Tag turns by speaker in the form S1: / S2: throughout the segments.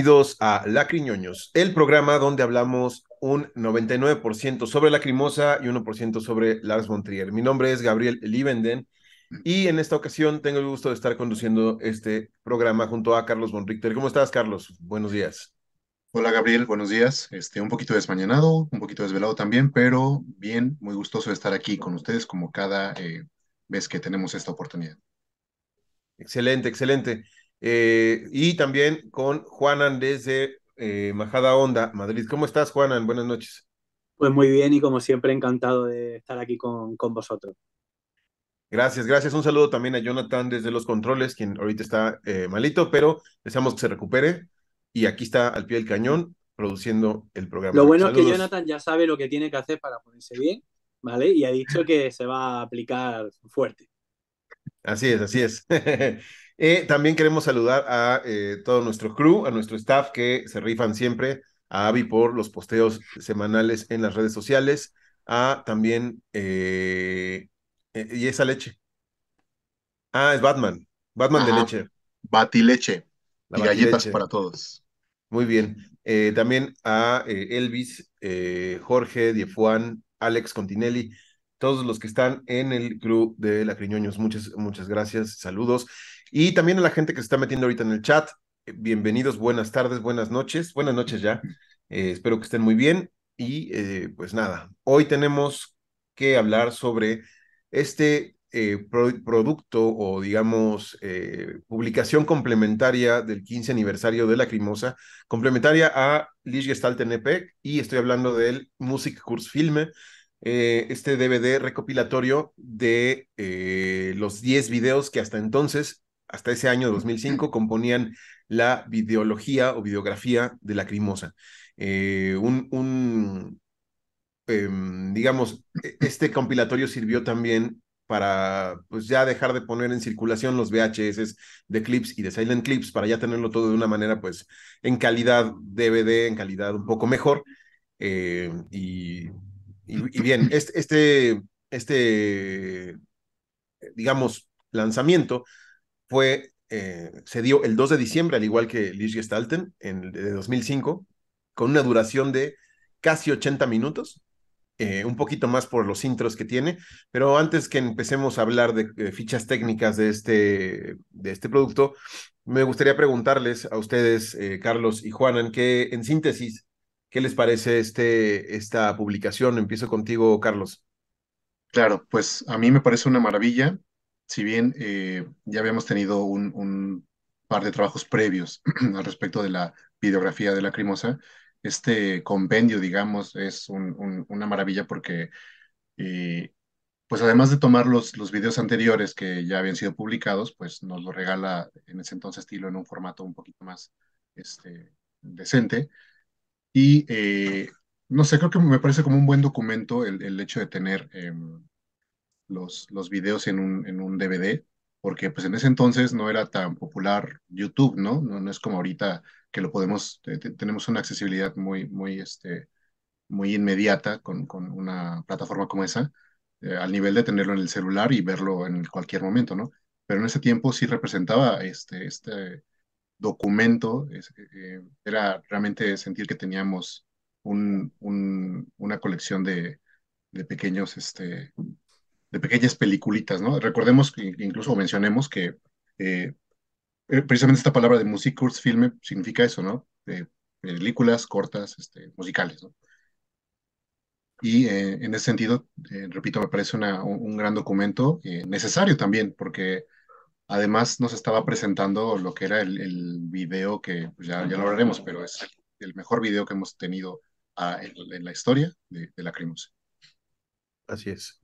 S1: Bienvenidos a Lacriñoños, el programa donde hablamos un 99% sobre Lacrimosa y 1% sobre Lars von Trier. Mi nombre es Gabriel Liebenden y en esta ocasión tengo el gusto de estar conduciendo este programa junto a Carlos von Richter. ¿Cómo estás, Carlos? Buenos días.
S2: Hola Gabriel, buenos días. Este, un poquito desmañanado, un poquito desvelado también, pero bien, muy gustoso de estar aquí con ustedes como cada eh, vez que tenemos esta oportunidad.
S1: Excelente, excelente. Eh, y también con Juanan desde eh, Majada Onda, Madrid. ¿Cómo estás, Juanan? Buenas noches.
S3: Pues muy bien y como siempre encantado de estar aquí con, con vosotros.
S1: Gracias, gracias. Un saludo también a Jonathan desde los controles, quien ahorita está malito, pero deseamos que se recupere. Y aquí está al pie del cañón produciendo el programa.
S3: Lo bueno es que Jonathan ya sabe lo que tiene que hacer para ponerse bien, ¿vale? Y ha dicho que se va a aplicar fuerte.
S1: Así es, así es. eh, también queremos saludar a eh, todo nuestro crew, a nuestro staff que se rifan siempre, a Avi por los posteos semanales en las redes sociales, a también eh, y esa leche. Ah, es Batman. Batman de leche.
S2: Batileche. y galletas para todos.
S1: Muy bien. También a Elvis, Jorge, Diefuan, Alex Continelli, todos los que están en el crew de La Criñoños. Muchas, muchas gracias. Saludos. Y también a la gente que se está metiendo ahorita en el chat. Bienvenidos, buenas tardes, buenas noches. Buenas noches ya. espero que estén muy bien. Y pues nada, hoy tenemos que hablar sobre este eh, producto o, digamos, eh, publicación complementaria del 15 aniversario de Lacrimosa, complementaria a Lichtgestalten EP, y estoy hablando del Musikkursfilme, eh, este DVD recopilatorio de los 10 videos que hasta entonces, hasta ese año 2005, componían la videología o videografía de Lacrimosa. un, un Em, digamos, e, este compilatorio sirvió también para pues ya dejar de poner en circulación los VHS de clips y de silent clips para ya tenerlo todo de una manera pues en calidad DVD, en calidad un poco mejor. Eh, y, y, bien, este, este, este, digamos, lanzamiento fue, eh, se dio el 2 de diciembre, al igual que Lish Gestalten, en, de 2005, con una duración de casi 80 minutos. Eh, un poquito más por los intros que tiene, pero antes que empecemos a hablar de, fichas técnicas de este, de este producto, me gustaría preguntarles a ustedes, eh, Carlos y Juanan, que en síntesis, ¿qué les parece este, esta publicación? Empiezo contigo, Carlos.
S2: Claro, pues a mí me parece una maravilla, si bien eh, ya habíamos tenido un, par de trabajos previos al respecto de la videografía de la Crimosa, este compendio, digamos, es una maravilla porque, eh, pues además de tomar los, los videos anteriores que ya habían sido publicados, pues nos lo regala en ese entonces estilo en un formato un poquito más este, decente. Y eh, no sé, creo que me parece como un buen documento el, hecho de tener em, los, los videos en un, en un DVD, porque pues en ese entonces no era tan popular YouTube, ¿no? No, no es como ahorita que lo podemos, tenemos una accesibilidad muy, muy, este, muy inmediata con, con una plataforma como esa, eh, al nivel de tenerlo en el celular y verlo en cualquier momento, ¿no? Pero en ese tiempo sí representaba este, este documento, eh, era realmente sentir que teníamos un, un, una colección de, de pequeños, este, de pequeñas peliculitas, ¿no? Recordemos que incluso mencionemos que eh, eh, precisamente esta palabra de Musikkursfilme significa eso, ¿no? películas cortas, este, musicales, ¿no? Y eh, en ese sentido, eh, repito, me parece una, un, gran documento necesario también, porque además nos estaba presentando lo que era el, el video que pues ya, ya lo hablaremos, pero es el, mejor video que hemos tenido ah, en, la historia de, de la Crimosa.
S1: Así es.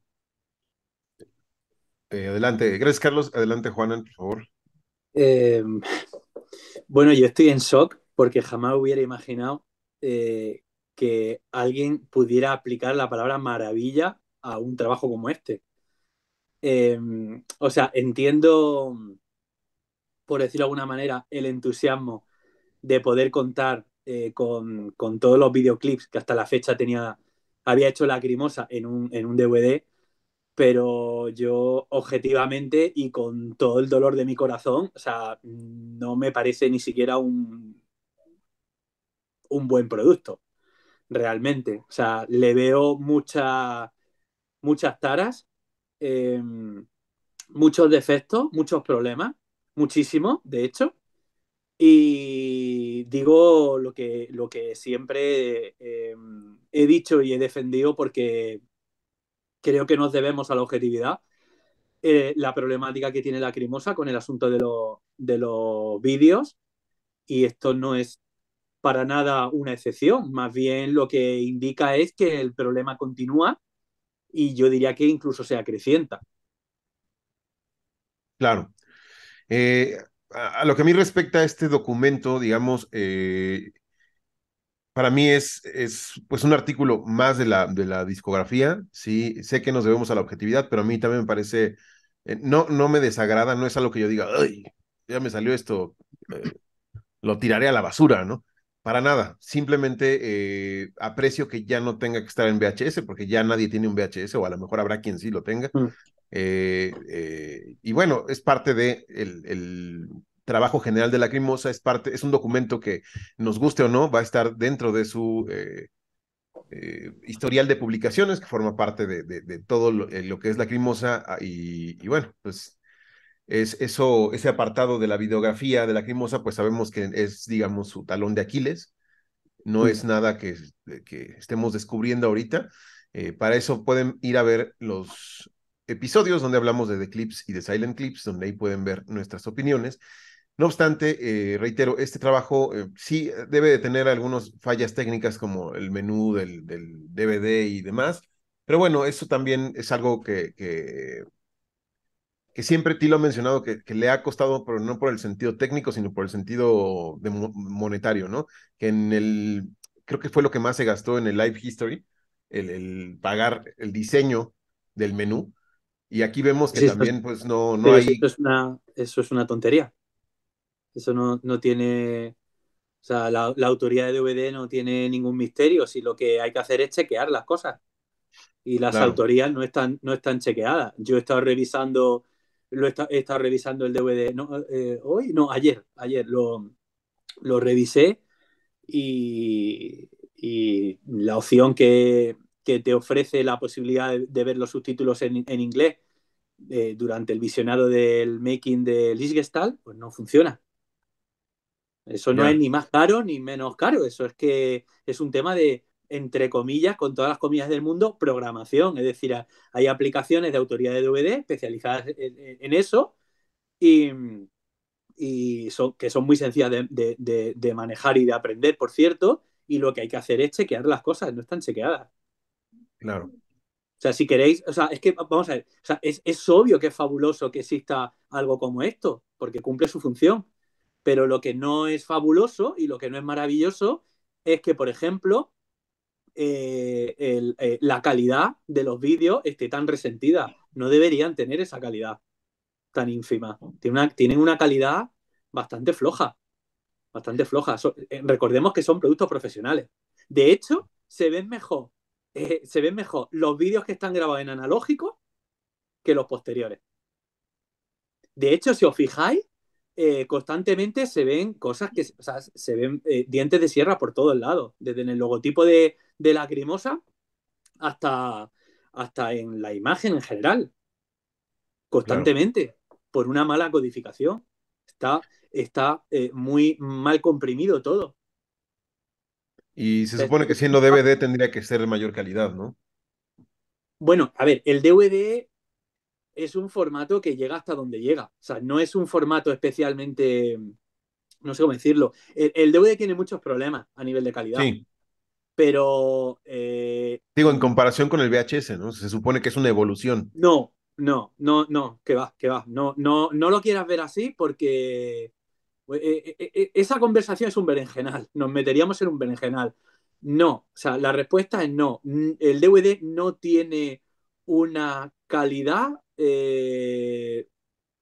S1: Adelante. Gracias, Carlos. Adelante, Juanan, por favor.
S3: Eh, bueno, yo estoy en shock porque jamás hubiera imaginado eh, que alguien pudiera aplicar la palabra maravilla a un trabajo como este. Eh, o sea, entiendo, por decirlo de alguna manera, el entusiasmo de poder contar con, todos los videoclips que hasta la fecha tenía, había hecho Lacrimosa en un DVD pero yo objetivamente y con todo el dolor de mi corazón, o sea, no me parece ni siquiera un, un buen producto, realmente. O sea, le veo muchas muchas taras, eh, muchos defectos, muchos problemas, muchísimos, de hecho. Y digo lo que, lo que siempre eh, he dicho y he defendido porque creo que nos debemos a la objetividad. Eh, la problemática que tiene la Crimosa con el asunto de, lo, de los vídeos y esto no es para nada una excepción, más bien lo que indica es que el problema continúa y yo diría que incluso se acrecienta.
S1: Claro. Eh, a, lo que a mí respecta este documento, digamos, eh, para mí es, es pues un artículo más de la, de la discografía, sí, sé que nos debemos a la objetividad, pero a mí también me parece, eh, no, no me desagrada, no es algo que yo diga, ay, ya me salió esto, lo tiraré a la basura, ¿no? Para nada, simplemente eh, aprecio que ya no tenga que estar en VHS porque ya nadie tiene un VHS o a lo mejor habrá quien sí lo tenga. Mm. Eh, eh, y bueno, es parte de el, trabajo general de la Crimosa, es parte, es un documento que nos guste o no, va a estar dentro de su historial de publicaciones, que forma parte de, todo lo, que es la Crimosa. Ah, y, y bueno, pues es eso, ese apartado de la videografía de la Crimosa, pues sabemos que es, digamos, su talón de Aquiles. No es nada que, que, estemos descubriendo ahorita. Eh, para eso pueden ir a ver los episodios donde hablamos de The Clips y de Silent Clips, donde ahí pueden ver nuestras opiniones. No obstante, eh, reitero, este trabajo eh, sí debe de tener algunas fallas técnicas como el menú del, del, DVD y demás, pero bueno, eso también es algo que, que que siempre Tilo ha mencionado que, que, le ha costado, pero no por el sentido técnico, sino por el sentido de monetario, ¿no? Que en el, creo que fue lo que más se gastó en el Live History, el, el pagar el diseño del menú. Y aquí vemos que también, pues, no, no hay...
S3: Eso es, una, eso es una tontería. Eso no, no tiene... O sea, la, la, autoría de DVD no tiene ningún misterio. Si lo que hay que hacer es chequear las cosas. Y las autorías no están, no están chequeadas. Yo he estado revisando lo he, estado revisando el DVD no, eh, hoy, no, ayer, ayer lo, lo revisé y, la opción que, te ofrece la posibilidad de, ver los subtítulos en, inglés eh, durante el visionado del making de Lichgestalt, pues no funciona. Eso no es ni más caro ni menos caro, eso es que es un tema de, entre comillas, con todas las comillas del mundo, programación. Es decir, hay aplicaciones de autoría de DVD especializadas en, eso y, son, que son muy sencillas de, manejar y de aprender, por cierto, y lo que hay que hacer es chequear las cosas, no están chequeadas.
S1: Claro.
S3: O sea, si queréis, o sea, es que, vamos a ver, o sea, es, es obvio que es fabuloso que exista algo como esto, porque cumple su función, pero lo que no es fabuloso y lo que no es maravilloso es que, por ejemplo, eh, eh, la calidad de los vídeos esté tan resentida. No deberían tener esa calidad tan ínfima. Tienen una, calidad bastante floja. Bastante floja. Eh, recordemos que son productos profesionales. De hecho, se ven mejor, se ven mejor los vídeos que están grabados en analógico que los posteriores. De hecho, si os fijáis, constantemente se ven cosas que se ven dientes de sierra por todos lados, desde en el logotipo de, de lacrimosa hasta, hasta en la imagen en general, constantemente, por una mala codificación. Está, está eh, muy mal comprimido todo.
S1: Y se supone que siendo DVD tendría que ser de mayor calidad, ¿no?
S3: Bueno, a ver, el DVD es un formato que llega hasta donde llega. O sea, no es un formato especialmente, no sé cómo decirlo. El, el DVD tiene muchos problemas a nivel de calidad. Sí pero... Eh,
S1: Digo, en comparación con el VHS, ¿no? Se supone que es una evolución.
S3: No, no, no, no, que va, que va. No, no, no lo quieras ver así porque eh, eh, esa conversación es un berenjenal. Nos meteríamos en un berenjenal. No, o sea, la respuesta es no. El DVD no tiene una calidad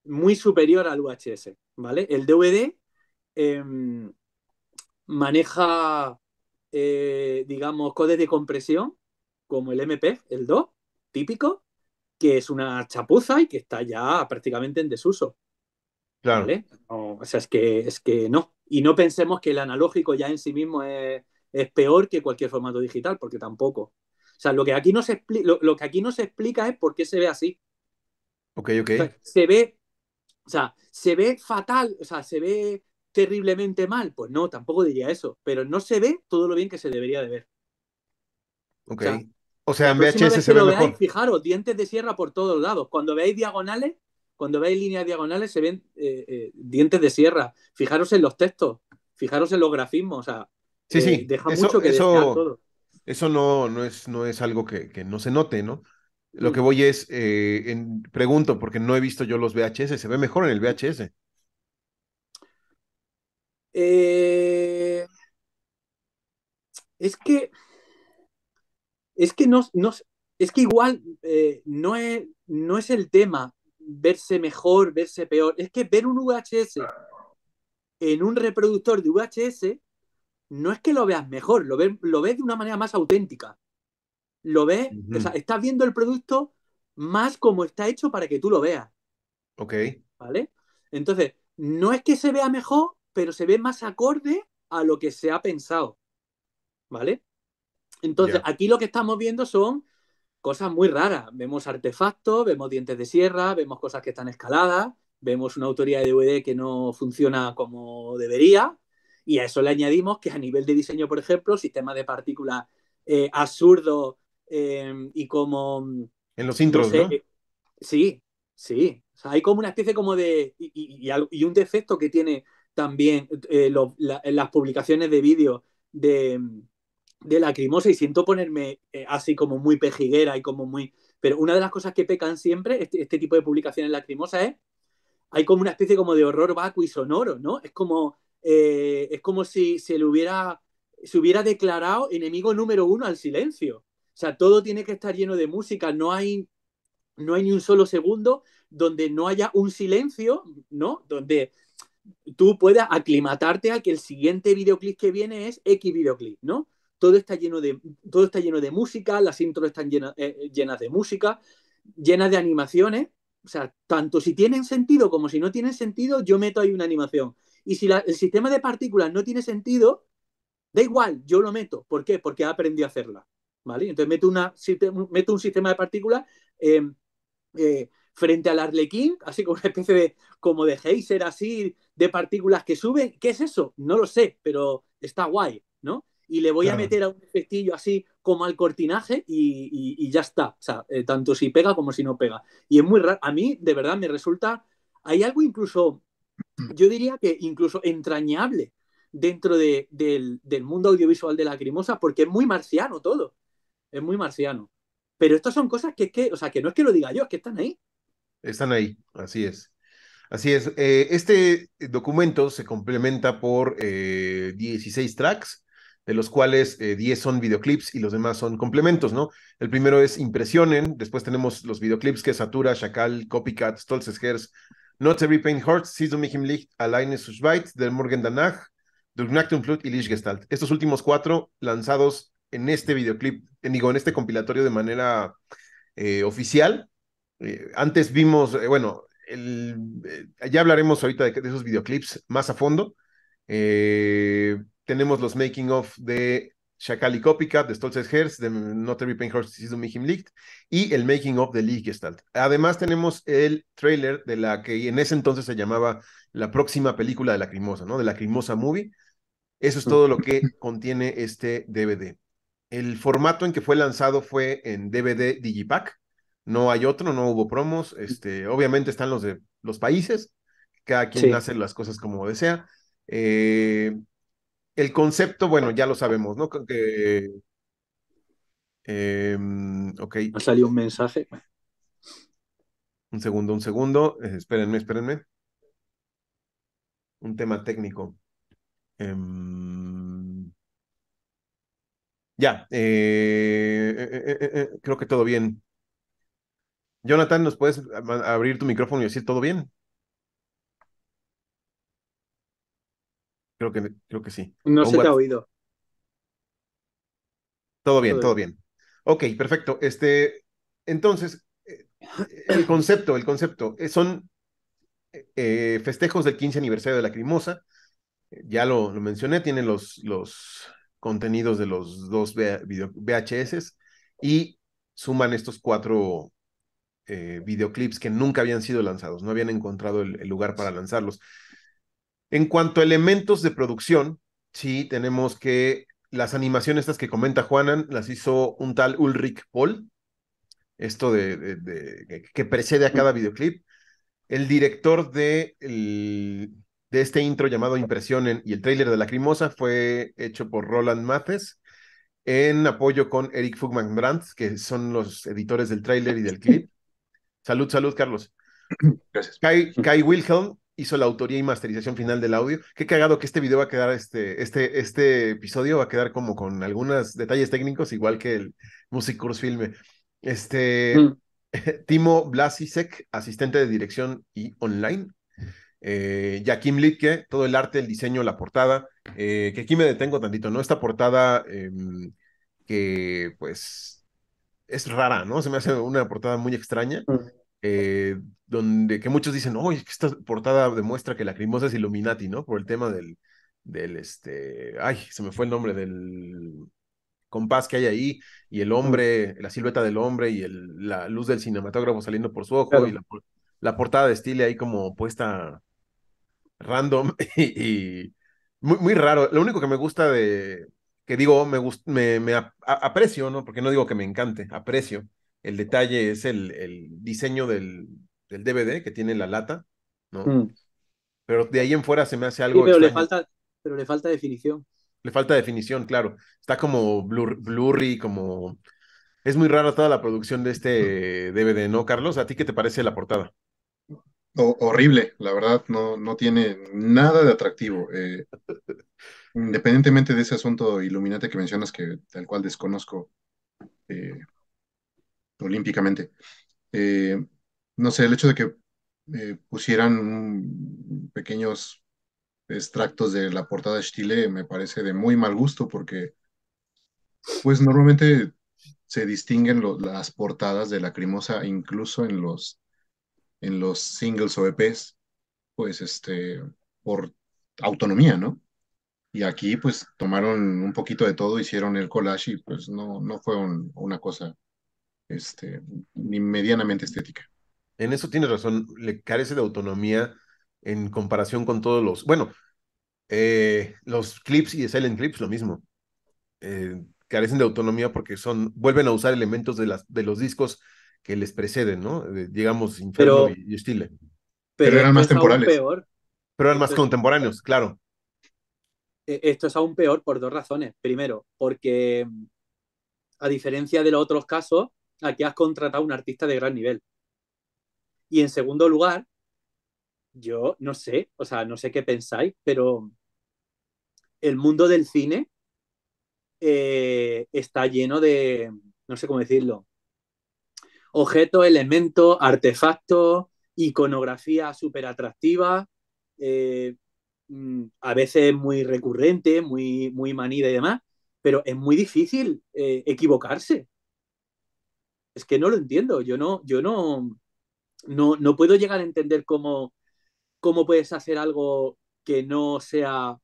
S3: muy superior al VHS, ¿vale? El DVD em, maneja eh, digamos, codes de compresión, como el MP, el 2, típico, que es una chapuza y que está ya prácticamente en desuso.
S1: Claro.
S3: o sea, es que, es que no. Y no pensemos que el analógico ya en sí mismo es, es peor que cualquier formato digital, porque tampoco. O sea, lo que aquí no se, lo, lo que aquí no se explica es por qué se ve así.
S1: Ok, ok.
S3: Se ve, o sea, se ve fatal, o sea, se ve terriblemente mal. Pues no, tampoco diría eso, pero no se ve todo lo bien que se debería de ver.
S1: Ok.
S3: O sea,
S1: O sea,
S3: La
S1: en VHS se ve
S3: lo veáis,
S1: mejor.
S3: fijaros, dientes de sierra por todos lados. Cuando veáis diagonales, cuando veáis líneas diagonales, se ven eh, eh, dientes de sierra. Fijaros en los textos, fijaros en los grafismos, o sea,
S1: Sí,
S3: eh,
S1: sí.
S3: deja
S1: Eso,
S3: mucho que
S1: eso,
S3: todo.
S1: eso no, no es, no es algo que, que no se note, ¿no? Lo que voy es, eh, en- pregunto, porque no he visto yo los VHS, se ve mejor en el VHS.
S3: Eh, es que, es que no, no- es que igual eh, no es, no es el tema verse mejor, verse peor. Es que ver un VHS en un reproductor de VHS no es que lo veas mejor, lo ves, lo ves de una manera más auténtica. Lo ves, o sea, estás viendo el producto más como está hecho para que tú lo veas,
S1: Ok,
S3: ¿vale? Entonces, no es que se vea mejor, pero se ve más acorde a lo que se ha pensado, ¿vale? Entonces, aquí lo que estamos viendo son cosas muy raras. Vemos artefactos, vemos dientes de sierra, vemos cosas que están escaladas, vemos una autoría de DVD que no funciona como debería, y a eso le añadimos que a nivel de diseño, por ejemplo, sistemas de partículas eh, absurdos eh, y como,
S1: en los
S3: no
S1: intros,
S3: sé,
S1: ¿no?
S3: eh, sí, sí. O sea, hay como una especie como de... Y, un defecto que tiene también eh, lo- la- las publicaciones de vídeo de, de Lacrimosa y siento ponerme eh, así como muy pejiguera y como muy... Pero una de las cosas que pecan siempre, este, este tipo de publicaciones Lacrimosa es, hay como una especie como de horror vacuo y sonoro, ¿no? Es como, eh, es como si se le hubiera, se hubiera declarado enemigo número uno al silencio. O sea, todo tiene que estar lleno de música, no hay, no hay ni un solo segundo donde no haya un silencio, ¿no? Donde tú puedas aclimatarte a que el siguiente videoclip que viene es X videoclip, ¿no? Todo está lleno de, todo está lleno de música, las intros están eh, llenas de música, llenas de animaciones. O sea, tanto si tienen sentido como si no tienen sentido, yo meto ahí una animación. Y si el sistema de partículas no tiene sentido, da igual, yo lo meto. ¿Por qué? Porque he aprendido a hacerla. ¿Vale? Entonces meto, una, meto un sistema de partículas eh, eh, frente al arlequín, así como una especie de, como de geyser así, de partículas que suben. ¿Qué es eso? No lo sé, pero está guay, ¿no? Y le voy
S1: Claro.
S3: a meter a un efectillo así como al cortinaje y, y, y ya está. O sea, eh, tanto si pega como si no pega. Y es muy raro. A mí, de verdad, me resulta. Hay algo incluso, yo diría que incluso entrañable dentro de, del, del mundo audiovisual de Lacrimosa, porque es muy marciano todo. Es muy marciano. Pero estas son cosas que que, o sea, que no es que lo diga yo, es que están ahí.
S1: Están ahí, así es. Así es. Eh, este documento se complementa por eh, 16 tracks, de los cuales eh, 10 son videoclips y los demás son complementos, ¿no? El primero es Impresionen, después tenemos los videoclips que Satura, Chacal, Copycat, Stolzes Herz, Not Every Pain Hurts, Sie du mich im Licht, Alleine zu Schweiz, Der Morgen danach, und Flut y Lichtgestalt. Estos últimos cuatro lanzados en este videoclip, en, digo, en este compilatorio de manera eh, oficial. Eh, antes vimos, eh, bueno, el, eh, ya hablaremos ahorita de, de, esos videoclips más a fondo. Eh, tenemos los making of de Shakali Copycat, de Stolzes Herz, de Not Every Pain Horse is mich im Licht, y el making of de Lichtgestalt. Además tenemos el trailer de la que en ese entonces se llamaba la próxima película de Lacrimosa, ¿no? De Lacrimosa Movie. Eso es todo lo que contiene este DVD. El formato en que fue lanzado fue en DVD Digipack. No hay otro, no hubo promos. Este, obviamente están los de los países. Cada quien sí. hace las cosas como desea. Eh, el concepto, bueno, ya lo sabemos, ¿no? Que, eh, ok.
S3: Ha salido un mensaje.
S1: Un segundo, un segundo. Eh, espérenme, espérenme. Un tema técnico. Eh, ya, eh, creo que todo bien. Jonathan, ¿nos puedes abrir tu micrófono y decir todo bien? Creo que, creo que sí.
S3: No se te ha oído.
S1: Todo bien, todo, todo bien. Ok, perfecto. Este, entonces, el concepto, el concepto, son eh, festejos del 15 aniversario de la Crimosa. Ya lo, lo mencioné, tiene los, los contenidos de los dos VHS y suman estos cuatro eh, videoclips que nunca habían sido lanzados, no habían encontrado el, lugar para lanzarlos. En cuanto a elementos de producción, sí, tenemos que las animaciones estas que comenta Juanan las hizo un tal Ulrich Paul, esto de, que precede a cada videoclip. El director de, de este intro llamado Impresión y el tráiler de Lacrimosa fue hecho por Roland Mathes en apoyo con Eric Fugman Brandt, que son los editores del tráiler y del clip. Salud, salud, Carlos.
S2: Gracias.
S1: Kai, Wilhelm hizo la autoría y masterización final del audio. Qué cagado que este video va a quedar, este, este, este episodio va a quedar como con algunos detalles técnicos, igual que el Music Course Filme. Este, mm. Timo Blasisek, asistente de dirección y online. Eh, Jakim Litke, todo el arte, el diseño, la portada. Eh, que aquí me detengo tantito, ¿no? Esta portada em, que, pues, es rara, ¿no? Se me hace una portada muy extraña. Mm. Eh, donde que muchos dicen, oye, esta portada demuestra que la Crimosa es Illuminati, ¿no? Por el tema del, del, este, ay, se me fue el nombre del compás que hay ahí, y el hombre, la silueta del hombre y el, la luz del cinematógrafo saliendo por su ojo, y la, portada de estilo ahí como puesta random y, muy, muy, raro. Lo único que me gusta de, que digo, me, me, me aprecio, ¿no? Porque no digo que me encante, aprecio. El detalle es el, el diseño del, del, DVD que tiene la lata, ¿no? Mm. Pero de ahí en fuera se me hace algo.
S3: pero, le falta, pero le falta definición.
S1: Le falta definición, claro. Está como blurry, como... Es muy rara toda la producción de este DVD, ¿no, Carlos? ¿A ti qué te parece la portada?
S2: Horrible, la verdad, no, no tiene nada de atractivo. Eh, independientemente de ese asunto iluminante que mencionas, que tal cual desconozco eh, olímpicamente, eh, no sé, el hecho de que pusieran pequeños extractos de la portada de Chile me parece de muy mal gusto porque pues normalmente se distinguen las portadas de Lacrimosa incluso en los en los singles o EPs pues este por autonomía, ¿no? Y aquí pues tomaron un poquito de todo, hicieron el collage y pues no, no fue una cosa este, ni medianamente estética.
S1: En eso tienes razón, le carece de autonomía en comparación con todos los, bueno, eh, los clips y Silent Clips lo mismo. Eh, carecen de autonomía porque son, vuelven a usar elementos de, las, de los discos que les preceden, ¿no? digamos, Inferno y, Stile.
S2: Pero, eran más temporales.
S3: Peor.
S1: Pero eran más contemporáneos, claro.
S3: E, esto es aún peor por dos razones. Primero, porque a diferencia de los otros casos, aquí has contratado a un artista de gran nivel. Y en segundo lugar, yo no sé, o sea, no sé qué pensáis, pero el mundo del cine eh, está lleno de, no sé cómo decirlo, objetos, elementos, artefactos, iconografía súper atractiva, eh, mm, a veces muy recurrente, muy, muy manida y demás, pero es muy difícil eh, equivocarse. Es que no lo entiendo, yo no, yo no, no, no puedo llegar a entender cómo cómo puedes hacer algo que no sea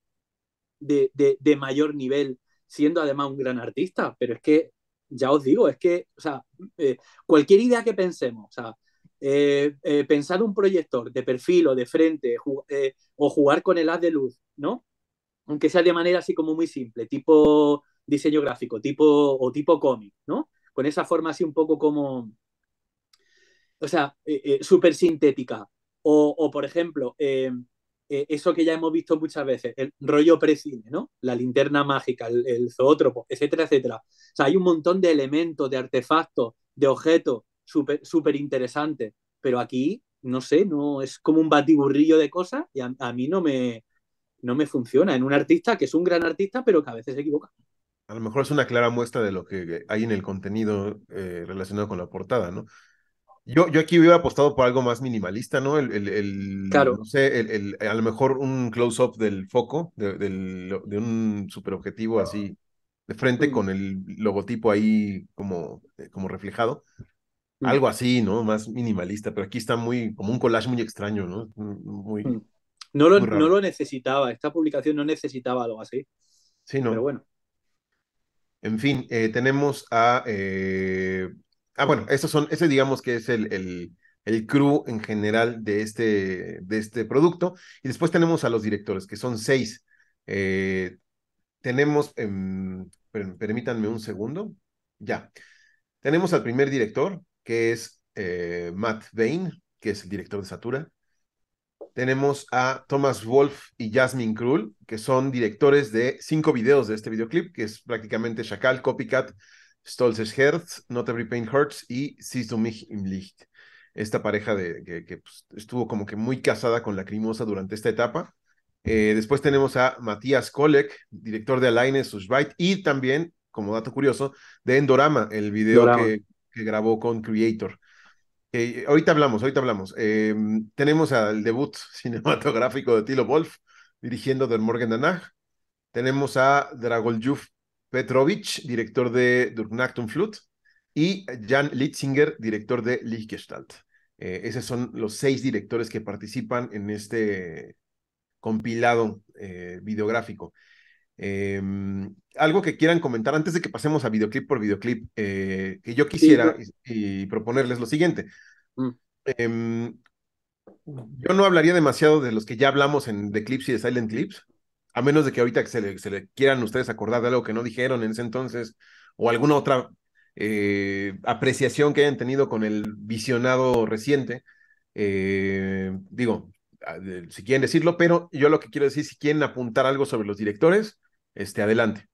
S3: de, mayor nivel, siendo además un gran artista. Pero es que, ya os digo, es que, o sea, eh, cualquier idea que pensemos, o sea, eh, eh, pensar un proyector de perfil o de frente o jugar con el haz de luz, ¿no? Aunque sea de manera así como muy simple, tipo diseño gráfico, tipo o tipo cómic, ¿no? Con esa forma así un poco como, o sea, súper sintética. O, por ejemplo, eh, eso que ya hemos visto muchas veces, el rollo precine, ¿no? La linterna mágica, el, zoótropo, etcétera, etcétera. O sea, hay un montón de elementos, de artefactos, de objetos súper super interesantes, pero aquí, no sé, no es como un batiburrillo de cosas y a, mí no me, no me funciona en un artista que es un gran artista, pero que a veces se equivoca.
S1: A lo mejor es una clara muestra de lo que hay en el contenido eh, relacionado con la portada, ¿no? Yo, yo aquí hubiera apostado por algo más minimalista, ¿no? El, el,
S3: claro.
S1: No sé, el, a lo mejor un close-up del foco, de, del, de un superobjetivo así de frente mm. con el logotipo ahí como, eh, como reflejado. Mm. Algo así, ¿no? Más minimalista, pero aquí está muy, como un collage muy extraño, ¿no? Muy.
S3: Mm. No lo, no lo necesitaba, esta publicación no necesitaba algo así.
S1: Sí, no.
S3: Pero bueno.
S1: En fin, eh, tenemos a... ah, bueno, esos son, ese digamos que es el, el, el crew en general de este, de este producto. Y después tenemos a los directores, que son seis. tenemos, em, permítanme un segundo, ya. Tenemos al primer director, que es Matt Bain, que es el director de Satura. Tenemos a Thomas Wolf y Jasmine Krull, que son directores de cinco videos de este videoclip, que es prácticamente Shakal, Copycat, Stolzes Herz, Not Every Pain Hurts y Siehst du mich im Licht. Esta pareja de, que, pues, estuvo como que muy casada con la Crimosa durante esta etapa. Eh, después tenemos a Matías Kolek, director de Alaine Sushbait, y también, como dato curioso, de Endorama, el video que, que, grabó con Creator. Eh, ahorita hablamos, ahorita hablamos. Eh, tenemos al debut cinematográfico de Tilo Wolf dirigiendo Der Morgen danach. Tenemos a Dragoljub Petrovic, director de Durknachtung Flut, y Jan Litzinger, director de Lichtgestalt. Eh, esos son los seis directores que participan en este compilado videográfico. Em, algo que quieran comentar antes de que pasemos a videoclip por videoclip, eh, que yo quisiera y, proponerles lo siguiente. Mm. Em, yo no hablaría demasiado de los que ya hablamos en The Clips y de Silent Clips, a menos de que ahorita se le, se le quieran ustedes acordar de algo que no dijeron en ese entonces, o alguna otra eh, apreciación que hayan tenido con el visionado reciente. Eh, digo, si quieren decirlo, pero yo lo que quiero decir, si quieren apuntar algo sobre los directores, este, adelante.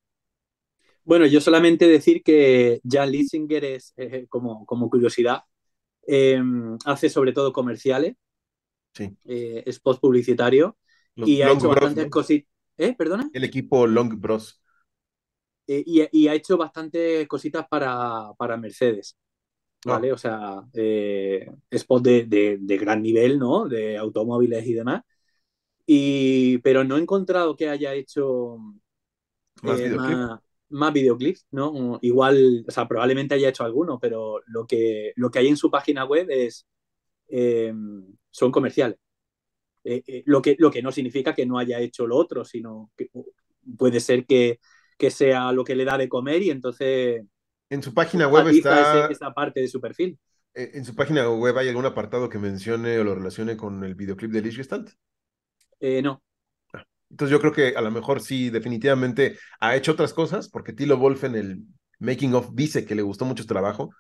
S3: Bueno, yo solamente decir que Jan Litzinger es, eh, como, como curiosidad, em, hace sobre todo comerciales,
S1: sí.
S3: Es post publicitario y ha hecho bastantes cositas. ¿Eh? ¿Perdona?
S1: El equipo Long Bros.
S3: Eh, y, ha hecho bastantes cositas para, para Mercedes. Ah. ¿Vale? O sea, spot de, de, gran nivel, ¿no? De automóviles y demás. Y, pero no he encontrado que haya hecho
S1: más,
S3: más, videoclips, ¿no? Igual, o sea, probablemente haya hecho alguno, pero lo que, lo que hay en su página web es em, son comerciales. Eh, eh, lo, que, lo que no significa que no haya hecho lo otro, sino que puede ser que, que sea lo que le da de comer y entonces...
S1: En su página web está...
S3: Esa parte de su perfil.
S1: Eh, ¿En su página web hay algún apartado que mencione o lo relacione con el videoclip de Lish Gestalt?
S3: Eh, no.
S1: Entonces yo creo que a lo mejor sí, definitivamente ha hecho otras cosas, porque Tilo Wolf en el Making of dice que le gustó mucho su trabajo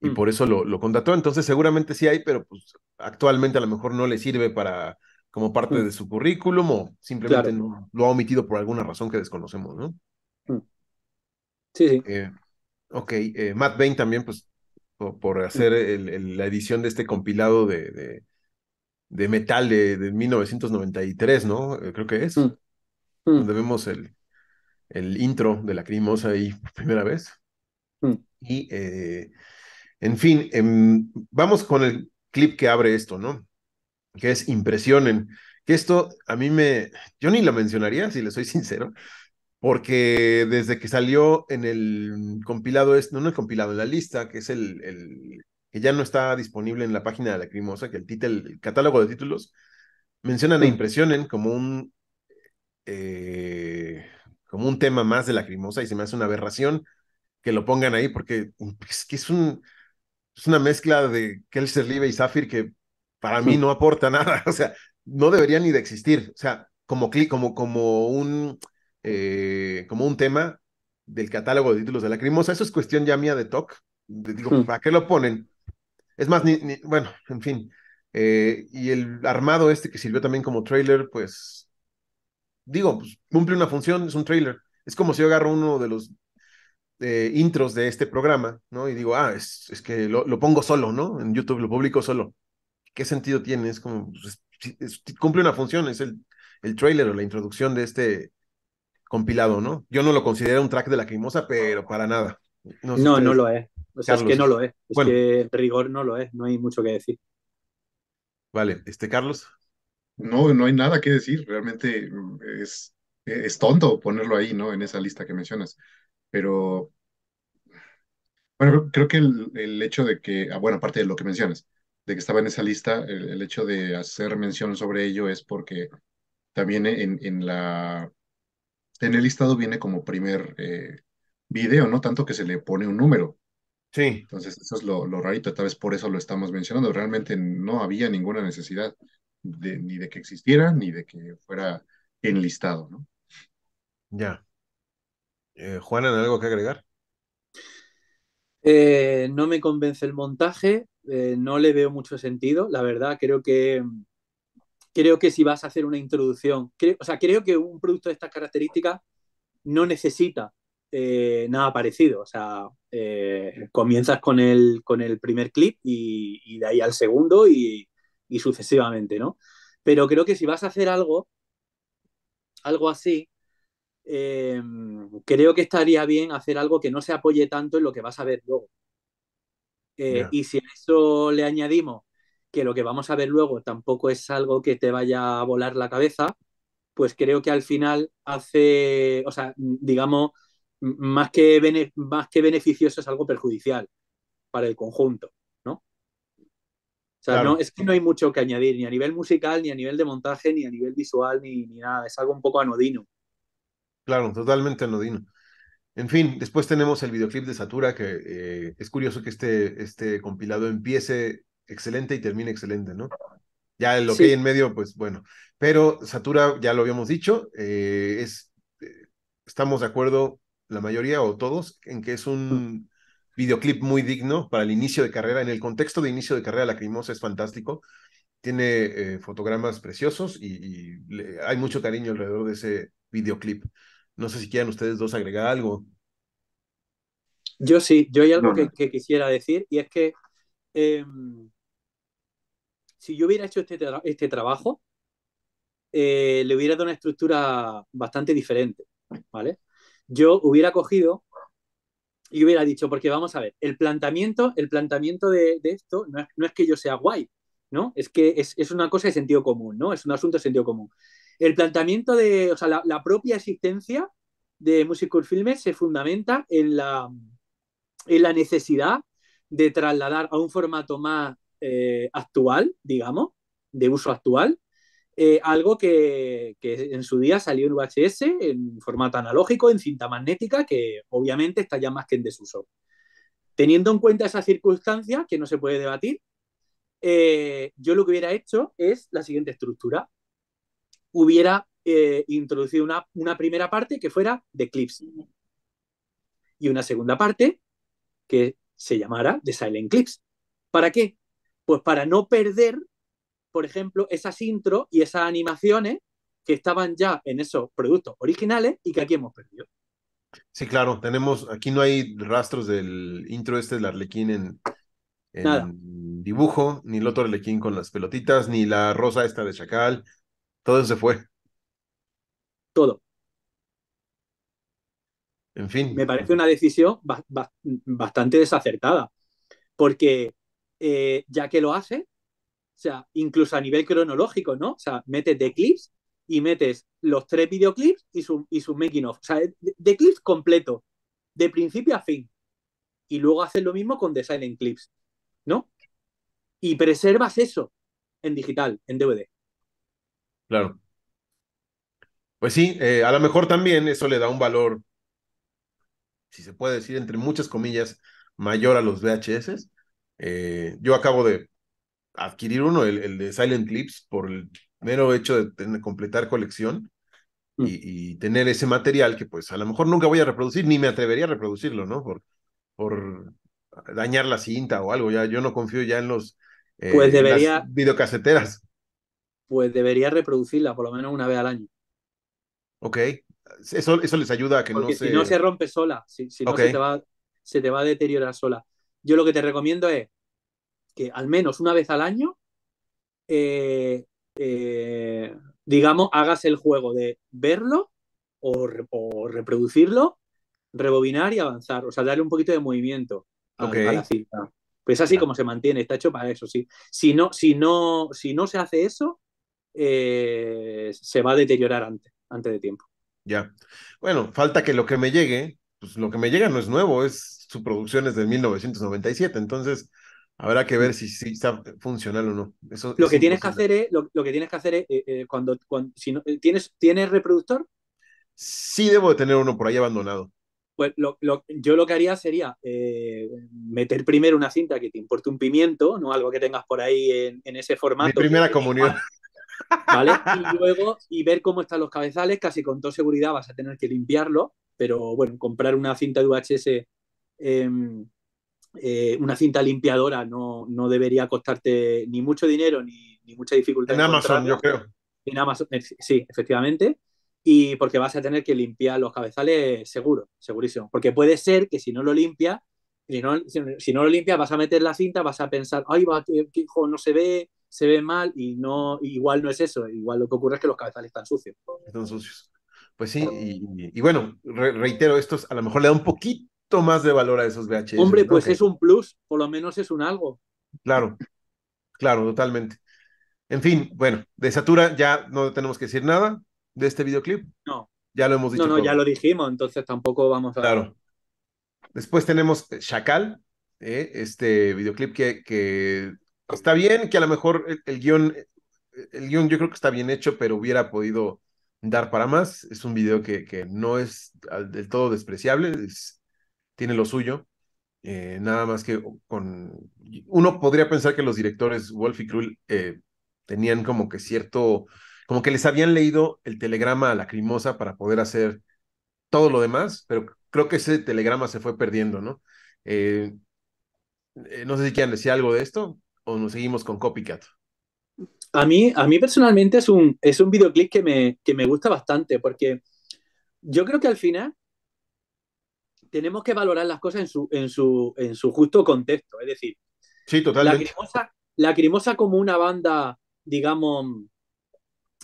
S1: y mm. por eso lo, lo, contrató. Entonces seguramente sí hay, pero pues actualmente a lo mejor no le sirve para como parte mm. de su currículum o simplemente no, lo ha omitido por alguna razón que desconocemos, ¿no?
S3: Mm. Sí, sí.
S1: Eh, ok, eh, Matt Bain también, pues, por, hacer la edición de este compilado de de metal de, 1993, ¿no? Eh, creo que es. Mm. Mm. Donde vemos el, el intro de la Crimosa ahí por primera vez. Mm. Y, eh, en fin, em, vamos con el clip que abre esto, ¿no? Que es Impresionen. Que esto a mí me. Yo ni lo mencionaría, si le soy sincero, porque desde que salió en el compilado, es, no en el compilado, en la lista, que es el, el que ya no está disponible en la página de la Crimosa, que el, título, el catálogo de títulos mencionan e impresionen como un, eh, como un tema más de la Crimosa y se me hace una aberración que lo pongan ahí porque es que es, un, es una mezcla de Kelser Live y Zafir que para mí no aporta nada, o sea, no debería ni de existir, o sea, como, como, como, un, eh, como un tema del catálogo de títulos de la Crimosa, eso es cuestión ya mía de TOC, digo. ¿para qué lo ponen? Es más, ni, bueno, en fin. Eh, y el armado este que sirvió también como trailer, pues, digo, pues, cumple una función, es un trailer. Es como si yo agarro uno de los eh, intros de este programa, ¿no? Y digo, ah, es, es que lo, lo, pongo solo, ¿no? En YouTube lo publico solo. ¿Qué sentido tiene? Es como, pues, cumple una función, es el, el trailer o la introducción de este compilado, ¿no? Yo no lo considero un track de la crimosa, pero para nada.
S3: No, no, no, lo es. O sea, es que no lo es. Es que rigor no lo es. No hay mucho que decir.
S1: Vale, este Carlos.
S2: No, no hay nada que decir. Realmente mm, es, es tonto ponerlo ahí, ¿no? En esa lista que mencionas. Pero, bueno, creo que el, el hecho de que, ah, bueno, aparte de lo que mencionas, de que estaba en esa lista, el, hecho de hacer mención sobre ello es porque también en, en la, en el listado viene como primer, eh, video, no tanto que se le pone un número.
S1: Sí,
S2: Entonces, eso es lo, lo rarito, tal vez por eso lo estamos mencionando. Realmente no había ninguna necesidad de- ni de que existiera, ni de que fuera enlistado, ¿no?
S1: ya. Eh, Juanan, ¿algo que agregar?
S3: Eh, no me convence el montaje, eh, no le veo mucho sentido, la verdad, creo que creo que si vas a hacer una introducción, creo- o sea, creo que un producto de estas características no necesita eh, nada parecido, o sea, eh, comienzas con el, con el primer clip y, de ahí al segundo y, y sucesivamente, ¿no? Pero creo que si vas a hacer algo, algo así, creo que estaría bien hacer algo que no se apoye tanto en lo que vas a ver luego. Eh, y si a eso le añadimos que lo que vamos a ver luego tampoco es algo que te vaya a volar la cabeza, pues creo que al final hace, o sea, digamos, m- más que, bene- más que beneficioso es algo perjudicial para el conjunto, ¿no? O sea, no, es que no hay mucho que añadir, ni a nivel musical, ni a nivel de montaje, ni a nivel visual, ni, ni nada. Es algo un poco anodino.
S1: claro, totalmente anodino. En fin, después tenemos el videoclip de Satura, que eh, es curioso que este, este compilado empiece excelente y termine excelente, ¿no? Ya lo que hay en medio, pues bueno. Pero Satura, ya lo habíamos dicho, eh, es, eh, estamos de acuerdo, la mayoría o todos, en que es un videoclip muy digno para el inicio de carrera. En el contexto de inicio de carrera, Lacrimosa es fantástico. Tiene eh, fotogramas preciosos y, y le- hay mucho cariño alrededor de ese videoclip. No sé si quieran ustedes dos agregar algo.
S3: yo sí, yo hay algo
S2: No,
S3: que, quisiera decir y es que eh, si yo hubiera hecho este, tra- este trabajo, eh, le hubiera dado una estructura bastante diferente, ¿vale? Yo hubiera cogido y hubiera dicho, porque vamos a ver, el planteamiento, el planteamiento de, de esto no es, no es, que yo sea guay, ¿no? Es que es, es, una cosa de sentido común, ¿no? Es un asunto de sentido común. El planteamiento de, o sea, la, propia existencia de Musical Filmes se fundamenta en la, en la necesidad de trasladar a un formato más eh, actual, digamos, de uso actual, eh, algo que, que, en su día salió en VHS, en formato analógico, en cinta magnética, que obviamente está ya más que en desuso. Teniendo en cuenta esa circunstancia, que no se puede debatir, eh, yo lo que hubiera hecho es la siguiente estructura. Hubiera eh, introducido una, una, primera parte que fuera de clips y una segunda parte que se llamara de Silent Clips. ¿Para qué? Pues para no perder por ejemplo, esas intros y esas animaciones que estaban ya en esos productos originales y que aquí hemos perdido.
S1: Sí, claro, tenemos, aquí no hay rastros del intro este del Arlequín en, en dibujo, ni el otro Arlequín con las pelotitas, ni la rosa esta de Chacal, todo se fue.
S3: Todo.
S1: En fin.
S3: Me parece una decisión ba ba bastante desacertada, porque eh, ya que lo hace, o sea, incluso a nivel cronológico, ¿no? O sea, metes de clips y metes los tres videoclips y su, y su making of. O sea, de, de, clips completo, de principio a fin. Y luego haces lo mismo con The Silent Clips, ¿no? Y preservas eso en digital, en DVD.
S1: Claro. Pues sí, eh, a lo mejor también eso le da un valor, si se puede decir, entre muchas comillas, mayor a los VHS. Eh, yo acabo de adquirir uno, el, el, de Silent Clips, por el mero hecho de tener, completar colección mm. y, y, tener ese material que pues a lo mejor nunca voy a reproducir, ni me atrevería a reproducirlo, ¿no? Por, por dañar la cinta o algo, ya yo no confío ya en los
S3: eh, pues debería,
S1: videocaseteras.
S3: Pues debería reproducirla por lo menos una vez al año.
S1: Ok, eso, eso les ayuda a que
S3: Porque
S1: no se...
S3: si no se rompe sola, si, si no se, te va, se te va a deteriorar sola. Yo lo que te recomiendo es que al menos una vez al año, eh, eh, digamos, hagas el juego de verlo o, o, reproducirlo, rebobinar y avanzar, o sea, darle un poquito de movimiento a,
S1: okay.
S3: a la cinta. Pues así yeah. como se mantiene, está hecho para eso, sí. Si no, si no, si no se hace eso, eh, se va a deteriorar antes, antes de tiempo.
S1: Ya. Bueno, falta que lo que me llegue, pues lo que me llega no es nuevo, es su producción es de 1997, entonces habrá que ver si, si está funcional o no. Eso,
S3: lo, que tienes que hacer es, lo, lo, que tienes que hacer es, eh, eh, cuando, cuando si no, ¿tienes, ¿tienes reproductor?
S1: Sí, debo de tener uno por ahí abandonado.
S3: Pues lo, lo, yo lo que haría sería eh, meter primero una cinta que te importe un pimiento, no algo que tengas por ahí en, en ese formato.
S1: Mi primera comunión.
S3: ¿Vale? Y luego, y ver cómo están los cabezales, casi con toda seguridad vas a tener que limpiarlo, pero bueno, comprar una cinta de VHS, eh, eh, una cinta limpiadora no, no, debería costarte ni mucho dinero ni, ni mucha dificultad.
S1: En Amazon, yo creo.
S3: En Amazon, eh, sí, efectivamente y porque vas a tener que limpiar los cabezales seguro, segurísimo. Porque puede ser que si no lo limpias, si no, si no lo limpias, vas a meter la cinta, vas a pensar, ay, va, que hijo, no se ve, se ve mal, y no, igual no es eso, igual lo que ocurre es que los cabezales están sucios.
S1: Están sucios. Pues sí, y, y bueno, re, reitero, esto a lo mejor le da un poquito más de valor a esos VHS.
S3: Hombre, pues es un plus, por lo menos es un algo.
S1: Claro, claro, totalmente. En fin, bueno, de Satura ya no tenemos que decir nada de este videoclip?
S3: No.
S1: Ya lo hemos dicho.
S3: No, no, todo. ya lo dijimos, entonces tampoco vamos a.
S1: Claro. Después tenemos Chacal, ¿eh? este videoclip que, que está bien, que a lo mejor el, guion, el guion yo creo que está bien hecho, pero hubiera podido dar para más. Es un video que, no es del todo despreciable, es, tiene lo suyo. Eh, nada más que con. Uno podría pensar que los directores Wolf y Krull eh, tenían como que cierto como que les habían leído el telegrama a Lacrimosa para poder hacer todo lo demás, pero creo que ese telegrama se fue perdiendo, ¿no? Eh, no sé si quieren decir algo de esto o nos seguimos con Copycat.
S3: A mí, a mí personalmente es un, es un videoclip que me, que me gusta bastante porque yo creo que al final tenemos que valorar las cosas en su, en su, en su justo contexto. Es decir,
S1: sí, totalmente.
S3: Lacrimosa, Lacrimosa como una banda, digamos,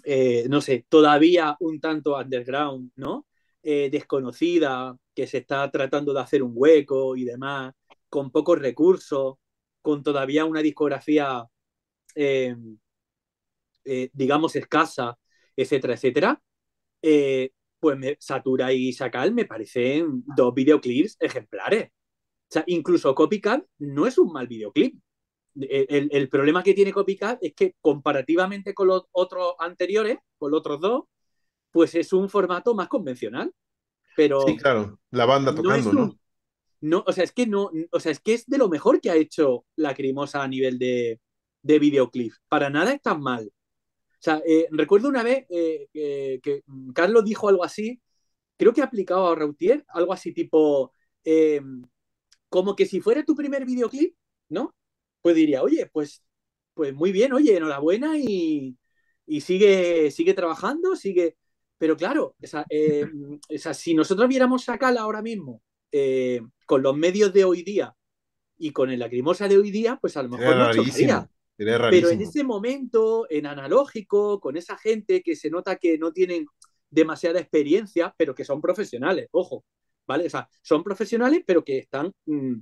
S3: eh, no sé, todavía un tanto underground, ¿no? Eh, desconocida, que se está tratando de hacer un hueco y demás, con pocos recursos, con todavía una discografía, eh, digamos, escasa, etcétera, etcétera, pues me, Satura y Sakal me parecen dos videoclips ejemplares. O sea, incluso Copycat no es un mal videoclip. El, el, problema que tiene Copycat es que comparativamente con los otros anteriores, con los otros dos, pues es un formato más convencional. Pero
S1: sí, claro, la banda tocando, ¿no?
S3: Un, ¿no? O sea, es que no, o sea, es que es de lo mejor que ha hecho Lacrimosa a nivel de, de videoclip. Para nada es tan mal. O sea, eh, recuerdo una vez eh, eh, que Carlos dijo algo así, creo que ha aplicado a Rautier, algo así tipo, como que si fuera tu primer videoclip, ¿no? pues diría, oye, pues, pues muy bien, oye, enhorabuena y, y sigue, sigue trabajando, sigue. Pero claro, o sea, si nosotros viéramos Sakala ahora mismo eh, con los medios de hoy día y con el lacrimosa de hoy día, pues a lo mejor no chocaría. Pero en ese momento, en analógico, con esa gente que se nota que no tienen demasiada experiencia, pero que son profesionales, ojo, ¿vale? O sea, son profesionales, pero que están, mmm,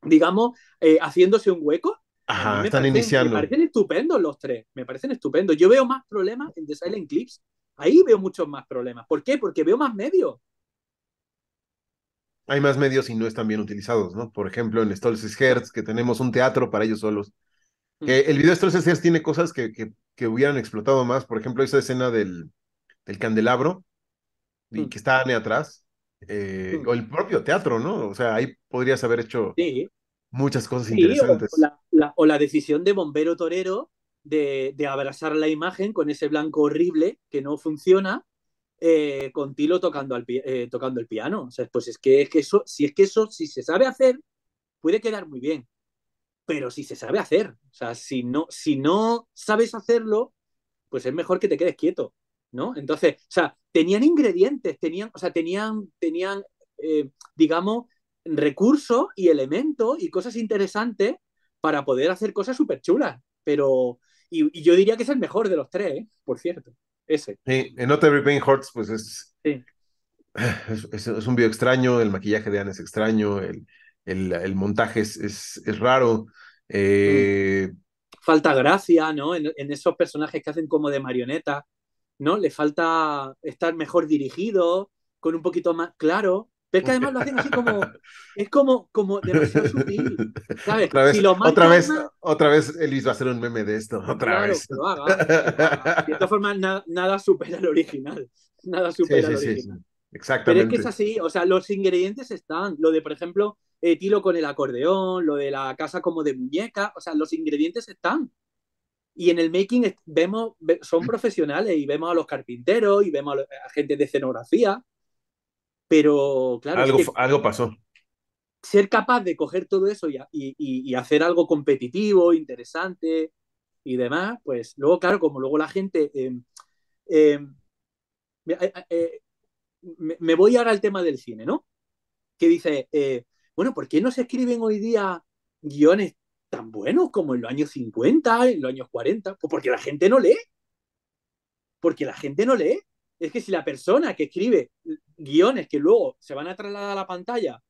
S3: digamos, eh, haciéndose un hueco.
S1: Ajá, están
S3: parecen,
S1: iniciando.
S3: Me parecen estupendos los tres, me parecen estupendos. Yo veo más problemas en The Silent Clips. Ahí veo muchos más problemas. ¿Por qué? Porque veo más medios.
S1: Hay más medios y no están bien utilizados, ¿no? Por ejemplo, en Stolz's Hertz, que tenemos un teatro para ellos solos. Que el video de Stolz's Hertz tiene cosas que, que, que, hubieran explotado más. Por ejemplo, esa escena del, del candelabro, y que está Anne atrás. Eh, o el propio teatro, ¿no? O sea, ahí podrías haber hecho
S3: sí.
S1: muchas cosas
S3: sí,
S1: interesantes.
S3: O la, la, o la, decisión de Bombero Torero de, de, abrazar la imagen con ese blanco horrible que no funciona, eh, con Tilo tocando, al, eh, tocando el piano. O sea, pues es que, es que eso, si es que eso, si se sabe hacer, puede quedar muy bien. Pero si se sabe hacer, o sea, si no, si no sabes hacerlo, pues es mejor que te quedes quieto. ¿no? Entonces, o sea, tenían ingredientes, tenían, o sea, tenían, tenían eh, digamos, recursos y elementos y cosas interesantes para poder hacer cosas súper chulas. Pero, y, yo diría que es el mejor de los tres, ¿eh? por cierto, ese.
S1: Sí, en Not Every Pain Hurts, pues es,
S3: sí.
S1: es, es, es, un video extraño, el maquillaje de Anne es extraño, el, el, el montaje es, es, es raro. Eh...
S3: Falta gracia, ¿no? En, en esos personajes que hacen como de marioneta. ¿no? Le falta estar mejor dirigido, con un poquito más claro. Pero es que además lo hacen así como. Es como, como demasiado sutil. ¿Sabes?
S1: Otra vez,
S3: si lo
S1: otra, vez otra vez Elvis va a hacer un meme de esto. Otra
S3: claro,
S1: vez.
S3: De todas formas, na, nada supera el original. Nada supera
S1: sí,
S3: el
S1: sí,
S3: original.
S1: Sí. exactamente.
S3: Pero es que es así, o sea, los ingredientes están. Lo de, por ejemplo, eh, Tilo con el acordeón, lo de la casa como de muñeca, o sea, los ingredientes están. Y en el making vemos, son profesionales y vemos a los carpinteros y vemos a, gente de escenografía. Pero, claro.
S1: Algo, algo pasó.
S3: Ser capaz de coger todo eso y, y, y hacer algo competitivo, interesante y demás, pues luego, claro, como luego la gente. Eh, eh, eh, me, voy ahora al tema del cine, ¿no? Que dice, bueno, ¿por qué no se escriben hoy día guiones tan buenos como en los años 50, en los años 40? Pues porque la gente no lee. Porque la gente no lee. Es que si la persona que escribe guiones que luego se van a trasladar a la pantalla,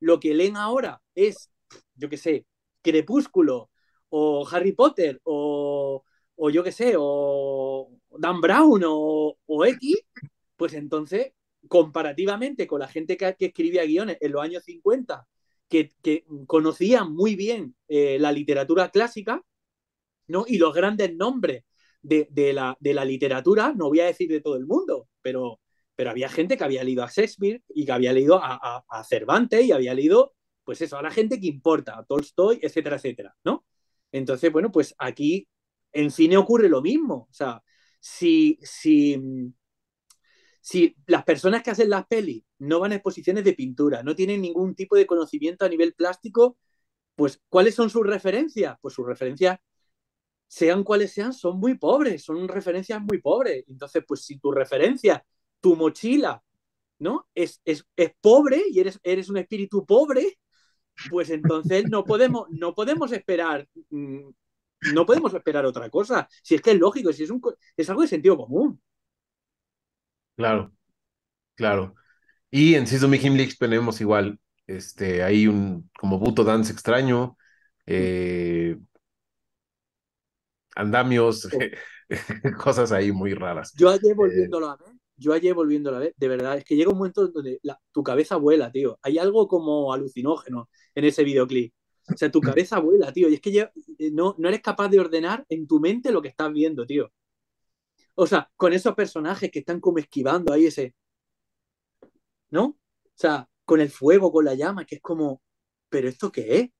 S3: lo que leen ahora es, yo qué sé, Crepúsculo o Harry Potter o, o yo qué sé, o Dan Brown o, o X, pues entonces comparativamente con la gente que, escribía guiones en los años 50, que, que conocían muy bien eh, la literatura clásica, ¿no? Y los grandes nombres de, de, la, de, la, literatura, no voy a decir de todo el mundo, pero, pero había gente que había leído a Shakespeare y que había leído a, a, Cervantes y había leído, pues eso, a la gente que importa, a Tolstoy, etcétera, etcétera, ¿no? Entonces, bueno, pues aquí en cine ocurre lo mismo. O sea, si, si, si las personas que hacen las pelis no van a exposiciones de pintura, no tienen ningún tipo de conocimiento a nivel plástico, pues ¿cuáles son sus referencias? Pues sus referencias, sean cuales sean, son muy pobres, son referencias muy pobres. Entonces, pues si tu referencia, tu mochila, ¿no? Es, es, es pobre y eres, eres un espíritu pobre, pues entonces no podemos, no podemos esperar mm, no podemos esperar otra cosa. Si es que es lógico, si es, un, es algo de sentido común.
S1: Claro, claro. Y en Season Himlix tenemos igual, este, hay un como Buto Dance extraño, eh, andamios, cosas ahí muy raras.
S3: Yo ayer eh, volviéndolo a ver, yo ayer volviéndolo a ver, de verdad, es que llega un momento donde tu cabeza vuela, tío. Hay algo como alucinógeno en ese videoclip. O sea, tu cabeza vuela, tío. Y es que eh, no, no eres capaz de ordenar en tu mente lo que estás viendo, tío. O sea, con esos personajes que están como esquivando ahí ese. ¿No? O sea, con el fuego, con la llama, que es como. ¿Pero esto qué es?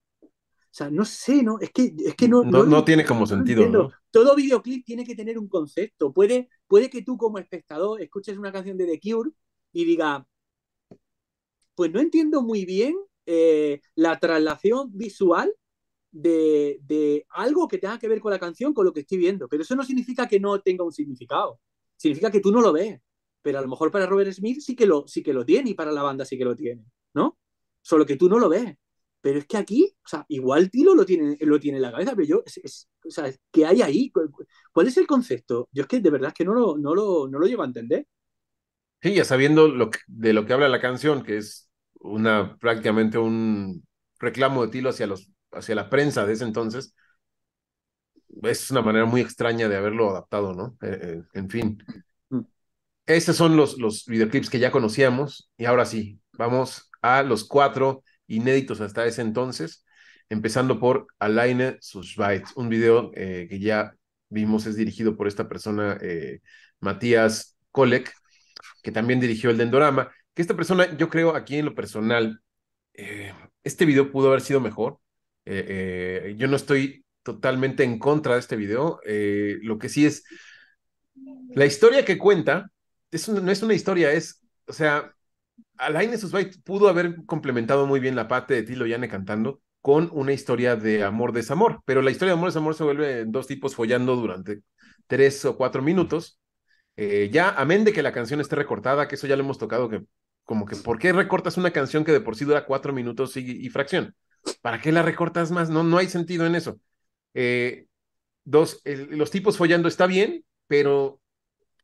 S3: O sea, no sé, ¿no? Es que, es que no,
S1: no, tiene como sentido, ¿no?
S3: Todo videoclip tiene que tener un concepto. Puede, puede que tú, como espectador, escuches una canción de The Cure y diga. Pues no entiendo muy bien eh, la traslación visual de, algo que tenga que ver con la canción, con lo que estoy viendo. Pero eso no significa que no tenga un significado. Significa que tú no lo ves. Pero a lo mejor para Robert Smith sí que lo, sí que lo tiene y para la banda sí que lo tiene, ¿no? Solo que tú no lo ves. Pero es que aquí, o sea, igual Tilo lo tiene, lo tiene en la cabeza, pero yo, o sea, ¿qué hay ahí? ¿Cuál es el concepto? Yo es que de verdad es que no lo, no lo, no lo llevo a entender.
S1: Sí, ya sabiendo lo de lo que habla la canción, que es una prácticamente un reclamo de Tilo hacia los hacia la prensa de ese entonces, es una manera muy extraña de haberlo adaptado, ¿no? Eh, eh, en fin. Mm. Esos son los, los videoclips que ya conocíamos y ahora sí, vamos a los cuatro inéditos hasta ese entonces, empezando por Alaine Sushbait, un video eh, que ya vimos es dirigido por esta persona, Matías Kolek, que también dirigió el Dendorama, que esta persona, yo creo aquí en lo personal, este video pudo haber sido mejor, eh, eh, yo no estoy totalmente en contra de este video. Eh, lo que sí es, la historia que cuenta no es una historia, es, o sea, Alain Susbait pudo haber complementado muy bien la parte de Tilo Yane cantando con una historia de amor-desamor, pero la historia de amor-desamor se vuelve dos tipos follando durante tres o cuatro minutos. ya, amén de que la canción esté recortada, que eso ya lo hemos tocado, que como que, ¿por qué recortas una canción que de por sí dura cuatro minutos y fracción? ¿Para qué la recortas más? No, no hay sentido en eso. Eh, dos, los tipos follando está bien, pero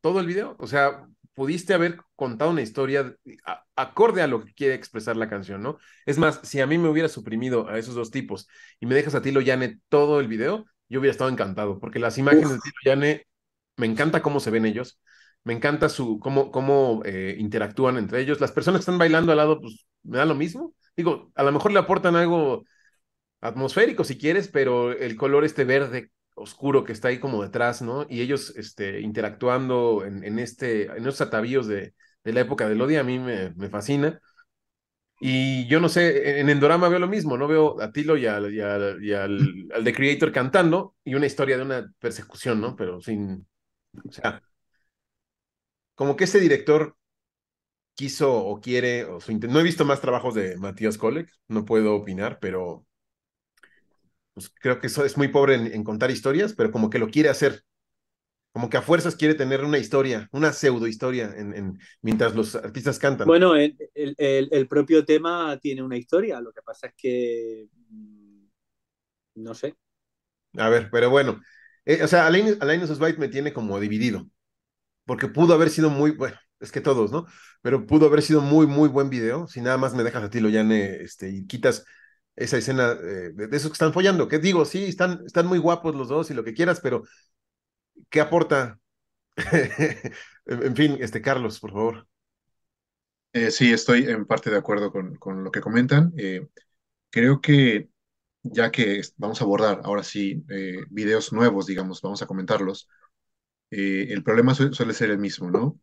S1: todo el video, o sea, pudiste haber contado una historia acorde a lo que quiere expresar la canción, ¿no? Es más, si a mí me hubiera suprimido a esos dos tipos y me dejas a Tilo Yane todo el video, yo hubiera estado encantado, porque las imágenes de Tilo Yane, me encanta cómo se ven ellos, me encanta su, cómo, cómo eh, interactúan entre ellos. Las personas que están bailando al lado, pues me da lo mismo. Digo, a lo mejor le aportan algo atmosférico si quieres, pero el color este verde oscuro que está ahí como detrás, ¿no? Y ellos este, interactuando en, en, este, en estos atavíos de, de la época del odio, a mí me, me fascina. Y yo no sé, en Endorama veo lo mismo, ¿no? Veo a Tilo y, al, al, al The Creator cantando y una historia de una persecución, ¿no? Pero sin, o sea, como que ese director quiso o quiere, o no he visto más trabajos de Matías Kolek, no puedo opinar, pero pues creo que es muy pobre en, en, contar historias, pero como que lo quiere hacer. Como que a fuerzas quiere tener una historia, una pseudo historia en, en mientras los artistas cantan.
S3: Bueno, el, el, el, propio tema tiene una historia, lo que pasa es que mm, no sé.
S1: A ver, pero bueno, eh, o sea, Alain, Alain White me tiene como dividido, porque pudo haber sido muy, bueno, es que todos, ¿no? Pero pudo haber sido muy, muy buen video, si nada más me dejas a ti, Loyane, este, y quitas esa escena eh, de, esos que están follando, que digo, sí, están, están muy guapos los dos y lo que quieras, pero ¿qué aporta? en fin, este, Carlos, por favor.
S2: Eh, sí, estoy en parte de acuerdo con, lo que comentan. Eh, creo que ya que vamos a abordar ahora sí eh, videos nuevos, digamos, vamos a comentarlos, el problema su suele ser el mismo, ¿no?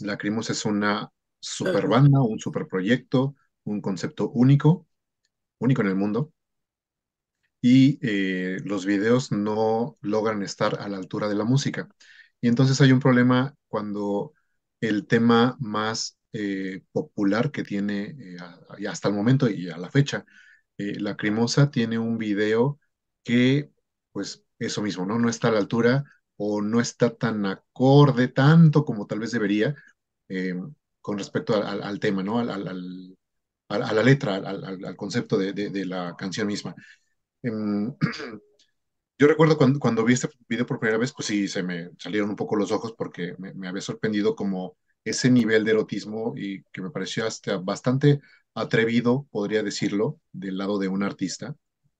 S2: Lacrimus es una super banda, un super proyecto, un concepto único, único en el mundo, y eh, los videos no logran estar a la altura de la música. Y entonces hay un problema cuando el tema más eh, popular que tiene eh, hasta el momento y a la fecha, eh, Lacrimosa tiene un video que, pues, eso mismo, ¿no? No está a la altura o no está tan acorde tanto como tal vez debería con respecto al, tema, ¿no? Al, a la letra, al, concepto de, de, la canción misma. Um, yo recuerdo cuando, cuando, vi este video por primera vez, pues sí, se me salieron un poco los ojos porque me, me había sorprendido como ese nivel de erotismo y que me pareció hasta bastante atrevido, podría decirlo, del lado de un artista.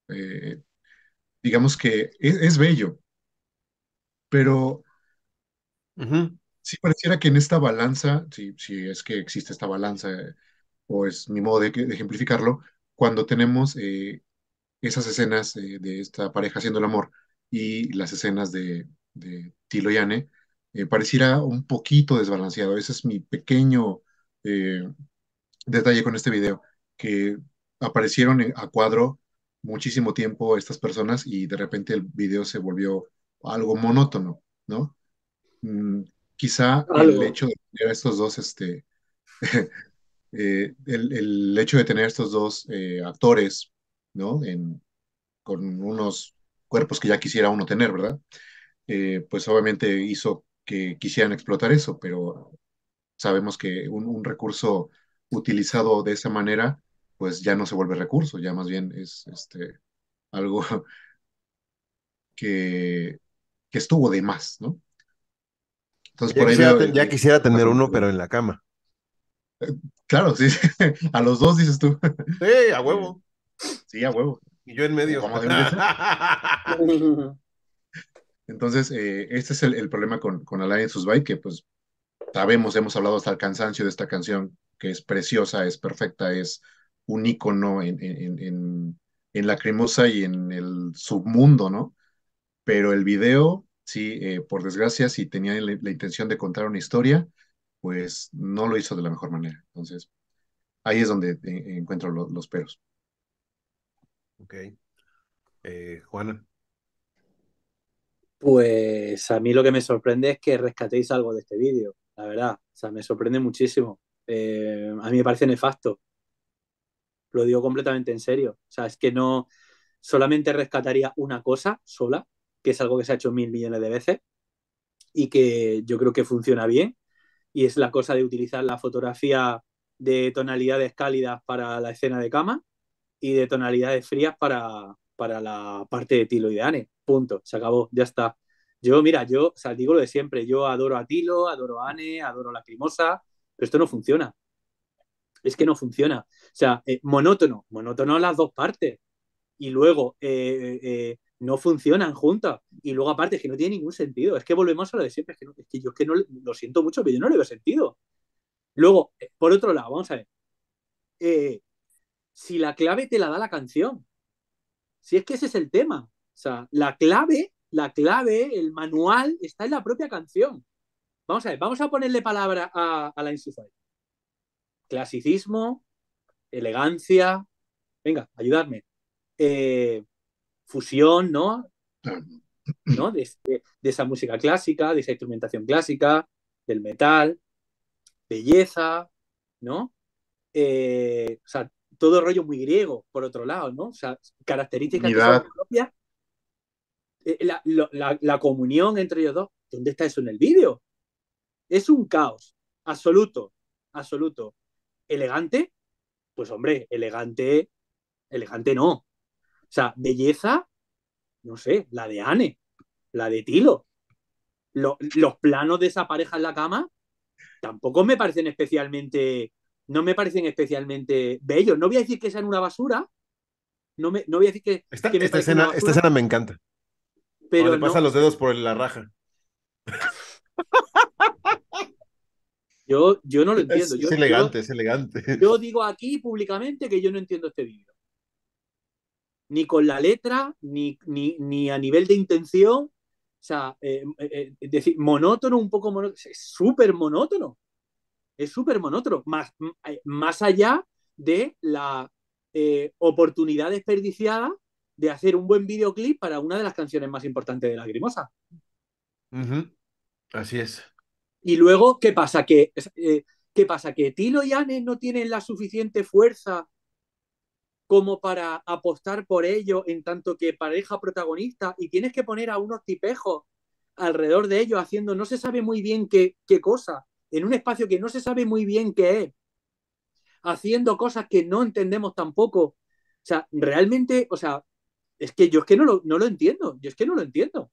S2: Eh, digamos que es, es bello, pero uh -huh. sí pareciera que en esta balanza, si, si es que existe esta balanza, eh, o es mi modo de, de ejemplificarlo, cuando tenemos eh, esas escenas eh, de esta pareja haciendo el amor y las escenas de, de Tilo y Anne, eh, pareciera un poquito desbalanceado. Ese es mi pequeño eh, detalle con este video, que aparecieron a cuadro muchísimo tiempo estas personas y de repente el video se volvió algo monótono, ¿no? Mm, quizá ¿Algo? el hecho de tener a estos dos, este, eh, el, el, hecho de tener estos dos actores, ¿no? En, con unos cuerpos que ya quisiera uno tener, ¿verdad? Eh, pues obviamente hizo que quisieran explotar eso, pero sabemos que un, un recurso utilizado de esa manera, pues ya no se vuelve recurso, ya más bien es este, algo que, que estuvo de más, ¿no?
S1: Entonces, ya, por quisiera, ahí, ya quisiera tener uno, pero en la cama.
S2: Claro, sí, a los dos dices tú.
S1: Sí, a huevo.
S2: Sí, a huevo.
S1: Y yo en medio.
S2: Entonces, eh, este es el, el, problema con, con Alliance Bike, que pues sabemos, hemos hablado hasta el cansancio de esta canción, que es preciosa, es perfecta, es un ícono en, en, en, en Lacrimosa y en el submundo, ¿no? Pero el video, sí, eh, por desgracia, si tenía la, la, intención de contar una historia, pues no lo hizo de la mejor manera. Entonces, ahí es donde eh, encuentro lo, los peros.
S1: Ok. Eh, Juana.
S3: Pues a mí lo que me sorprende es que rescatéis algo de este vídeo, la verdad. O sea, me sorprende muchísimo. Eh, a mí me parece nefasto. Lo digo completamente en serio. O sea, es que no solamente rescataría una cosa sola, que es algo que se ha hecho mil millones de veces y que yo creo que funciona bien. Y es la cosa de utilizar la fotografía de tonalidades cálidas para la escena de cama y de tonalidades frías para, para la parte de Tilo y de Anne. Punto, se acabó, ya está. Yo, mira, yo, o digo lo de siempre, yo adoro a Tilo, adoro a Anne, adoro a Lacrimosa, pero esto no funciona. Es que no funciona. O sea, eh, monótono, monótono las dos partes. Y luego eh, eh, no funcionan juntas. Y luego, aparte, es que no tiene ningún sentido. Es que volvemos a lo de siempre. Es que, no, es que yo es que no lo siento mucho, pero yo no le veo sentido. Luego, por otro lado, vamos a ver. Si la clave te la da la canción, si es que ese es el tema. O sea, la clave, la clave, el manual está en la propia canción. Vamos a ver, vamos a ponerle palabra a, la Insufai. Clasicismo, elegancia, venga, ayudarme. Eh, fusión, ¿no? ¿no? De, de, de, esa música clásica, de esa instrumentación clásica, del metal, belleza, ¿no? Eh, o sea, todo rollo muy griego, por otro lado, ¿no? O sea, características que son propias. Eh, la, la, la, comunión entre ellos dos, ¿dónde está eso en el vídeo? Es un caos, absoluto, absoluto. ¿Elegante? Pues hombre, elegante, elegante no. O sea, belleza, no sé, la de Anne, la de Tilo. Lo, los planos de esa pareja en la cama tampoco me parecen especialmente, no me parecen especialmente bellos. No voy a decir que sean una basura, no, me, no voy a decir que...
S1: Esta,
S3: que me
S1: esta, escena, esta escena me encanta.
S3: pero
S1: Cuando le pasa
S3: no,
S1: los dedos por la raja.
S3: yo, yo no lo entiendo.
S1: Es,
S3: yo,
S1: es elegante, es elegante.
S3: Yo, yo digo aquí públicamente que yo no entiendo este vídeo. Ni con la letra, ni, ni, ni a nivel de intención. O sea, eh, eh, es decir, monótono, un poco monótono. Es súper monótono. Es súper monótono. Más, más allá de la eh, oportunidad desperdiciada de hacer un buen videoclip para una de las canciones más importantes de Lagrimosa.
S1: Uh -huh. Así es.
S3: Y luego, ¿qué pasa? Que, eh, ¿Qué pasa? Que Tilo y Anne no tienen la suficiente fuerza como para apostar por ello en tanto que pareja protagonista y tienes que poner a unos tipejos alrededor de ellos haciendo no se sabe muy bien qué, qué cosa, en un espacio que no se sabe muy bien qué es, haciendo cosas que no entendemos tampoco. O sea, realmente, o sea, es que yo es que no lo, no lo entiendo, yo es que no lo entiendo.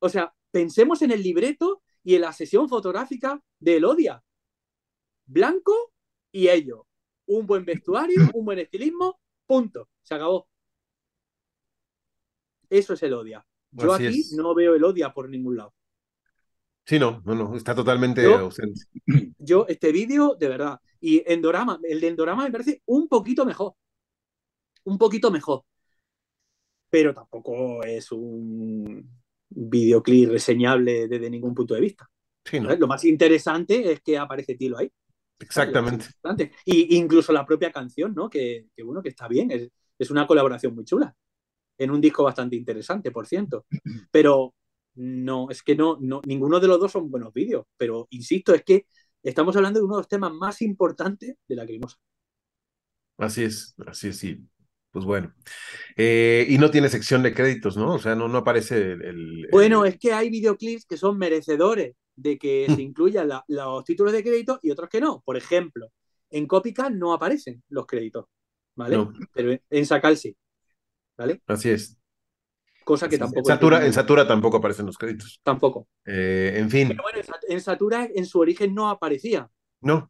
S3: O sea, pensemos en el libreto y en la sesión fotográfica de Elodia. Blanco y ello. Un buen vestuario, un buen estilismo, punto. Se acabó. Eso es Elodia. Yo
S1: Así
S3: aquí
S1: es.
S3: no veo Elodia por ningún lado.
S1: Sí, no, no, no, está totalmente
S3: Yo-
S1: ausente.
S3: Yo, este vídeo, de verdad. Y Endorama, el de Endorama me parece un poquito mejor. Un poquito mejor. Pero tampoco es un videoclip reseñable desde ningún punto de vista.
S1: Sí, no.
S3: Lo más interesante es que aparece Tilo ahí.
S1: exactamente.
S3: Y incluso la propia canción, ¿no? Que, que bueno, que está bien. Es, es, una colaboración muy chula. En un disco bastante interesante, por cierto. Pero no, es que no, no, ninguno de los dos son buenos vídeos. Pero insisto, es que estamos hablando de uno de los temas más importantes de la Crimosa.
S1: Así es, así es, sí. Pues bueno. Eh, y no tiene sección de créditos, ¿no? O sea, no, no aparece el. el
S3: bueno,
S1: el...
S3: es que hay videoclips que son merecedores de que se incluyan la, los títulos de crédito y otros que no. Por ejemplo, en Copycat no aparecen los créditos, ¿vale?
S1: No.
S3: Pero en Sacal sí, ¿vale?
S1: Así es.
S3: Cosa que tampoco.
S1: En Satura, en Satura tampoco aparecen los créditos.
S3: Tampoco.
S1: Eh, en fin.
S3: Pero bueno, en Satura en su origen no aparecía.
S1: No.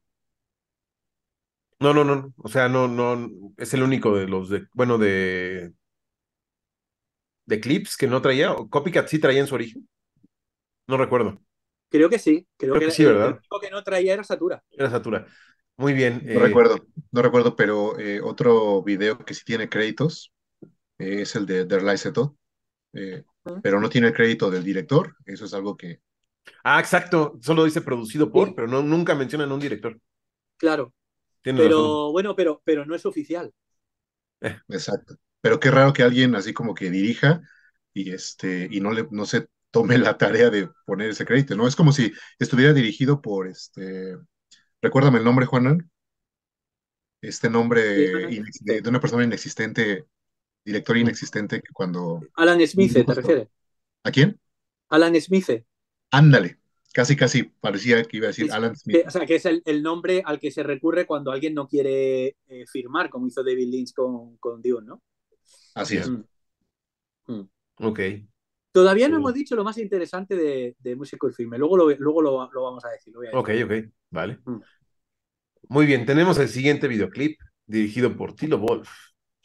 S1: No, no, no. O sea, no, no. Es el único de los de. Bueno, de. De clips que no traía. Copycat sí traía en su origen. No recuerdo.
S3: Creo que sí. Creo,
S1: Creo
S3: que,
S1: que sí,
S3: el,
S1: ¿verdad?
S3: el único que no traía era Satura.
S1: Era Satura. Muy bien.
S2: No
S1: eh,
S2: recuerdo, no recuerdo, pero eh, otro video que sí tiene créditos eh, es el de Der Leiseto, eh, pero no tiene el crédito del director. Eso es algo que.
S1: Ah, exacto. Solo dice producido por,
S3: Sí.
S1: pero no, nunca mencionan a un director.
S3: Claro.
S1: Razón.
S3: Pero bueno, pero, pero no es oficial.
S2: Exacto. Pero qué raro que alguien así como que dirija y este y no le no se tome la tarea de poner ese crédito, ¿no? Es como si estuviera dirigido por este recuérdame el nombre, Juanan. Este nombre
S3: Sí,
S2: inex- de, de una persona inexistente, director inexistente que cuando
S3: Alan Smith, ¿te refieres?
S2: ¿A quién?
S3: Alan Smith.
S2: Ándale. Casi casi parecía que iba a decir Alan Smith.
S3: Que- o sea, que es el, el nombre al que se recurre cuando alguien no quiere eh, firmar, como hizo David Lynch con, con Dune, ¿no?
S2: Así es.
S3: Mm. Mm.
S1: Ok.
S3: Todavía no hemos dicho lo más interesante de, de músico y filme. Luego, lo, luego lo, lo vamos a decir. lo voy a decir.
S1: Ok, ok. Vale.
S3: Mm.
S1: Muy bien. Tenemos el siguiente videoclip dirigido por Tilo Wolf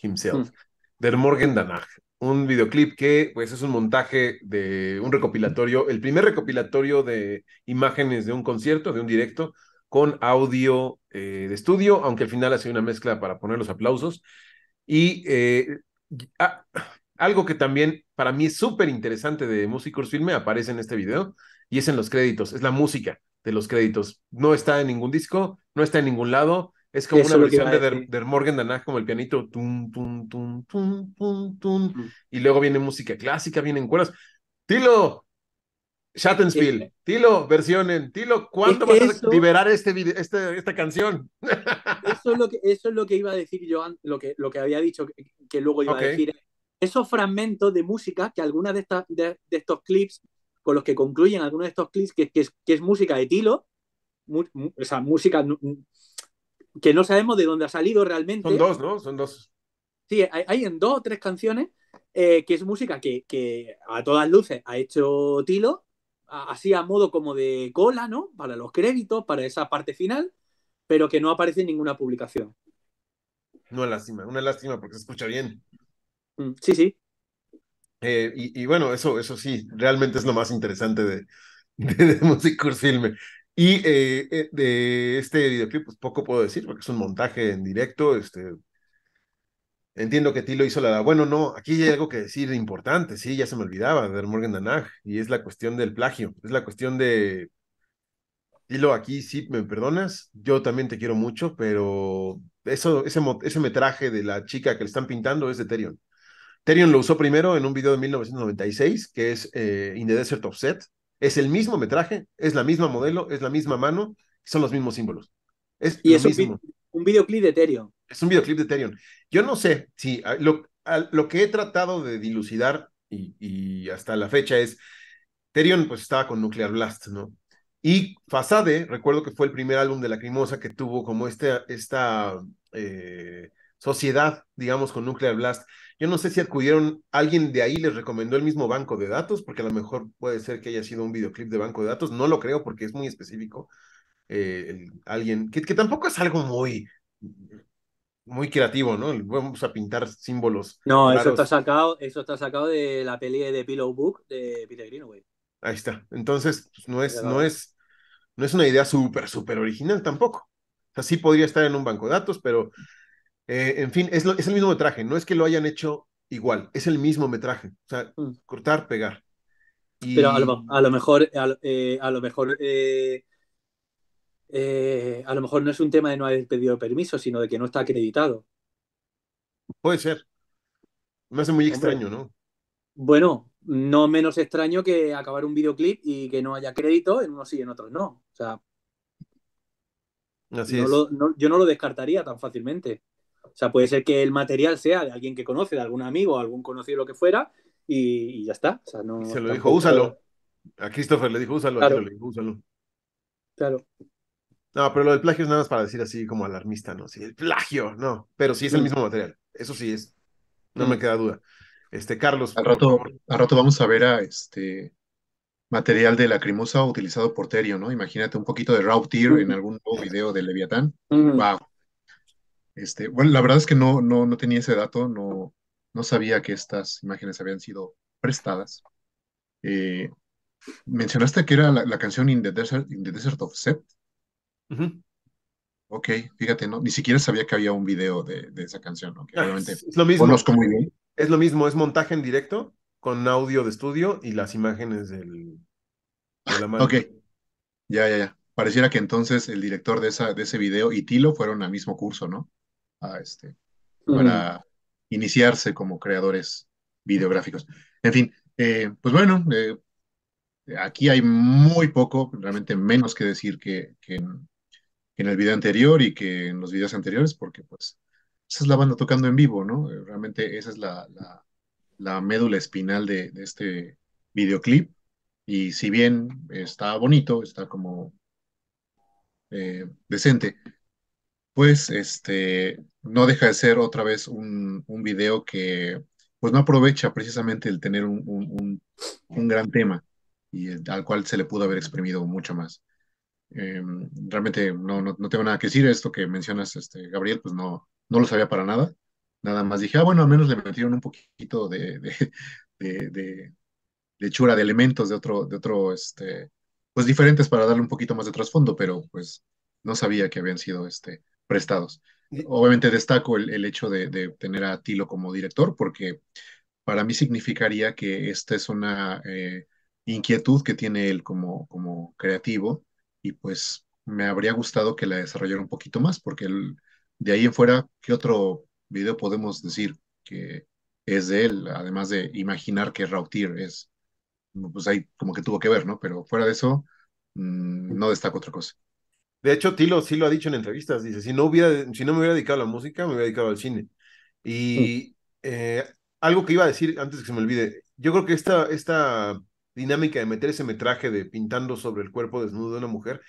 S1: himself,
S3: Mm.
S1: Der Morgen Danach. Un videoclip que pues es un montaje de un recopilatorio, el primer recopilatorio de imágenes de un concierto, de un directo, con audio eh, de estudio, aunque al final hace una mezcla para poner los aplausos. Y eh, ah, algo que también para mí es súper interesante de Musicors Filme aparece en este video y es en los créditos, es la música de los créditos. No está en ningún disco, no está en ningún lado. Es como una versión de Der, Der, Morgen danach, como el pianito, tum, tum, tum, tum, tum, tum. Mm. Y luego viene música clásica, vienen cuerdas. Tilo, Schattenspiel, Tilo, versionen, Tilo, ¿cuánto vas a liberar este, este, esta canción?
S3: Eso es, lo que, eso es lo que iba a decir yo, lo que, lo que había dicho que, luego iba a decir. Esos fragmentos de música que algunas de, de, estos clips, con los que concluyen algunos de estos clips, que, que, es, que es música de Tilo, o sea, música que no sabemos de dónde ha salido realmente.
S1: Son dos, ¿no? Son dos.
S3: Sí, hay, en dos o tres canciones eh, que es música que, que, a todas luces ha hecho Tilo así a modo como de cola, ¿no? Para los créditos, para esa parte final, pero que no aparece en ninguna publicación.
S1: Una lástima, una lástima porque se escucha bien.
S3: Mm, sí, sí.
S1: Eh, y, bueno, eso, eso sí, realmente es lo más interesante de, de, de Filme. Y eh, eh, de este videoclip, pues poco puedo decir, porque es un montaje en directo, este, Entiendo que Tilo hizo la. Bueno, no, aquí hay algo que decir importante, sí, ya se me olvidaba de Morgan Danag, y es la cuestión del plagio, es la cuestión de. Tilo, aquí sí me perdonas, yo también te quiero mucho, pero eso, ese, ese metraje de la chica que le están pintando es de Terion. Terion lo usó primero en un video de 1996, que es eh, In the Desert of Set. Es el mismo metraje, es la misma modelo, es la misma mano, son los mismos símbolos. Es
S3: y es un videoclip de Terion.
S1: Es un videoclip de Terion. Yo no sé si lo, lo que he tratado de dilucidar y, hasta la fecha es, Terion pues estaba con Nuclear Blast, ¿no? Y Fasade, recuerdo que fue el primer álbum de Lacrimosa que tuvo como este, esta eh, sociedad, digamos, con Nuclear Blast. Yo no sé si acudieron, alguien de ahí les recomendó el mismo banco de datos, porque a lo mejor puede ser que haya sido un videoclip de banco de datos, no lo creo porque es muy específico. Eh, alguien, que, que, tampoco es algo muy, muy creativo, ¿no? Vamos a pintar símbolos.
S3: No, eso está sacado, eso está sacado de la peli de Pillow Book de Peter Greenaway.
S1: Ahí está. Entonces, pues, no es, no es, no es una idea súper, súper original tampoco. O sea, sí podría estar en un banco de datos, pero eh, en fin, es, es el mismo metraje. No es que lo hayan hecho igual, es el mismo metraje. O sea, mm. cortar, pegar.
S3: Pero a lo, a lo mejor, a, eh, a lo mejor eh, eh, a lo mejor no es un tema de no haber pedido permiso, sino de que no está acreditado.
S1: Puede ser. Me hace muy extraño, ¿no?
S3: Bueno, no menos extraño que acabar un videoclip y que no haya crédito en unos sí y en otros no. O sea,
S1: Así es.
S3: yo no lo descartaría tan fácilmente. O sea, puede ser que el material sea de alguien que conoce, de algún amigo, algún conocido, lo que fuera, y, ya está. O sea, no,
S1: Se lo dijo, úsalo. A Christopher le dijo, úsalo.
S3: Claro.
S1: Le dijo, úsalo.
S3: Claro.
S1: No, pero lo del plagio es nada más para decir así como alarmista, ¿no? Sí, el plagio, no. Pero sí es el mm. mismo material. Eso sí es. No me mm. queda duda. Este, Carlos.
S2: Al rato, al rato vamos a ver a este material de lacrimosa utilizado por Terio, ¿no? Imagínate un poquito de Raw Tier en algún nuevo video de Leviatán. Wow. Este, bueno, la verdad es que no, no, no tenía ese dato, no, no sabía que estas imágenes habían sido prestadas. Eh, mencionaste que era la, canción In the Desert, In the Desert of Set. Ok, fíjate, no, ni siquiera sabía que había un video de, esa canción, ah, obviamente
S1: es, lo mismo. Es lo mismo, es montaje en directo con audio de estudio y las imágenes del, de la mano.
S2: Ok, ya, ya, ya. Pareciera que entonces el director de, esa, de ese video y Tilo fueron al mismo curso, ¿no? A este, para iniciarse como creadores videográficos. En fin, eh, pues bueno, eh, aquí hay muy poco, realmente menos que decir que, que en, en el video anterior y que en los videos anteriores, porque pues esa es la banda tocando en vivo, ¿no? Eh, realmente esa es la, la, médula espinal de, este videoclip. Y si bien está bonito, está como eh, decente, pues este no deja de ser otra vez un, un video que pues no aprovecha precisamente el tener un, un, un gran tema y al cual se le pudo haber exprimido mucho más. Em, realmente no, no, tengo nada que decir. Esto que mencionas, este, Gabriel, pues no, no lo sabía para nada. Nada más dije, ah, bueno, al menos le metieron un poquito de, de, de, de, chura, de elementos de otro, de otro, este, pues diferentes para darle un poquito más de trasfondo, pero pues no sabía que habían sido este, prestados. Obviamente destaco el, el hecho de, tener a Tilo como director, porque para mí significaría que esta es una eh, inquietud que tiene él como, como creativo y pues me habría gustado que la desarrollara un poquito más, porque el, de ahí en fuera, ¿qué otro video podemos decir que es de él? Además de imaginar que Rautir es, pues ahí como que tuvo que ver, ¿no? Pero fuera de eso, mmm, no destaco otra cosa.
S1: De hecho, Tilo sí lo ha dicho en entrevistas, dice, si no, hubiera, si no me hubiera dedicado a la música, me hubiera dedicado al cine. Y eh, algo que iba a decir antes que se me olvide, yo creo que esta, esta dinámica de meter ese metraje de pintando sobre el cuerpo desnudo de una mujer,